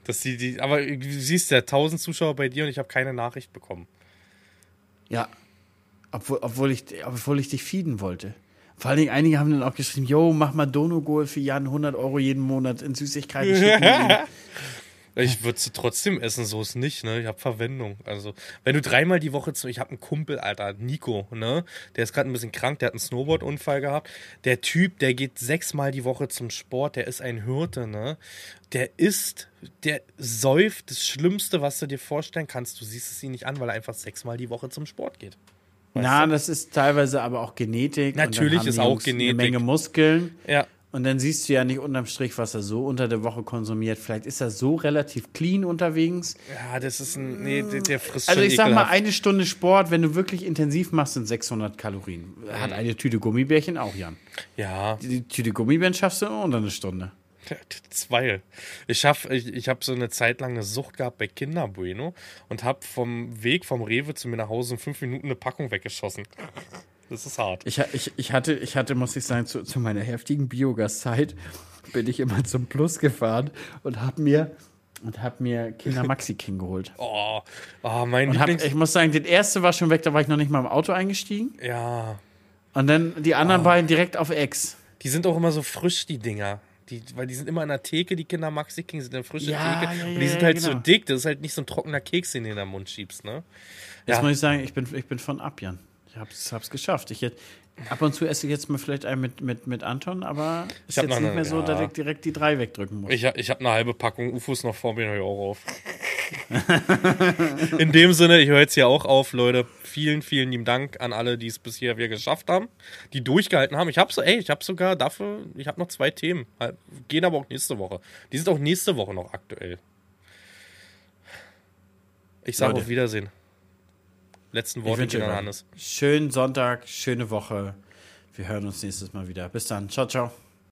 Dass die, die, aber du siehst ja, 1000 Zuschauer bei dir und ich habe keine Nachricht bekommen. Ja. Obwohl, obwohl, ich, obwohl ich dich feeden wollte. Vor allen Dingen, einige haben dann auch geschrieben, yo, mach mal Donogol für Jan 100 Euro jeden Monat in Süßigkeiten schicken. Ich würde sie trotzdem essen, so ist nicht, ne? Ich habe Verwendung. Also, wenn du dreimal die Woche zu. Ich habe einen Kumpel, Alter, Nico, ne? Der ist gerade ein bisschen krank, der hat einen Snowboard-Unfall gehabt. Der Typ, der geht sechsmal die Woche zum Sport, der ist ein Hirte, ne? Der isst, der säuft das Schlimmste, was du dir vorstellen kannst. Du siehst es ihm nicht an, weil er einfach sechsmal die Woche zum Sport geht. Na, das ist teilweise aber auch Genetik. und dann Natürlich haben ist die auch Jungs Genetik. Eine Menge Muskeln. Ja. Und dann siehst du ja nicht unterm Strich, was er so unter der Woche konsumiert. Vielleicht ist er so relativ clean unterwegs. Ja, das ist ein. Nee, der, der frisst Also ich sag mal, ekelhaft. eine Stunde Sport, wenn du wirklich intensiv machst, sind 600 Kalorien. Hat eine Tüte Gummibärchen auch, Jan. Ja, Die Tüte Gummibärchen schaffst du unter eine Stunde. Zwei. Ich schaff, ich, ich habe so eine Zeit lang eine Sucht gehabt bei Kinder Bueno und habe vom Weg vom Rewe zu mir nach Hause in fünf Minuten eine Packung weggeschossen. Das ist hart. Ich, ich, ich, hatte, ich hatte, muss ich sagen, zu, zu meiner heftigen Biogasszeit bin ich immer zum Plus gefahren und habe mir, und hab mir Kinder Maxi King geholt. Oh, oh mein Und hab, ich muss sagen, den erste war schon weg, da war ich noch nicht mal im Auto eingestiegen. ja, Und dann die anderen beiden direkt auf Ex. die sind auch immer so frisch, die Dinger. Die, weil die sind immer an der Theke, die Kinder Maxi King sind eine frische Ja, Theke. ja, und ja, die sind ja, halt genau. so dick. Das ist halt nicht so ein trockener Keks, den du in den Mund schiebst, ne? Jetzt muss ich sagen, ich bin, ich bin von ab, Jan. Ich hab's, hab's geschafft. Ich, hätt- ab und zu esse ich jetzt mal vielleicht einen mit, mit, mit Anton, aber ist jetzt nicht eine- mehr so, ja. dass ich direkt die drei wegdrücken muss. Ich, ich habe eine halbe Packung UFOs noch vor mir, höre ich auch auf. In dem Sinne, ich höre jetzt hier auch auf, Leute. Vielen, vielen lieben Dank an alle, die es bisher wieder geschafft haben, die durchgehalten haben. Ich habe so, ey, ich habe sogar dafür, ich habe noch zwei Themen, Halt, gehen aber auch nächste Woche. Die sind auch nächste Woche noch aktuell. Ich sage auf Wiedersehen. Letzten Worte gehen an Hannes. schönen Sonntag, schöne Woche. Wir hören uns nächstes Mal wieder. Bis dann. Ciao, ciao.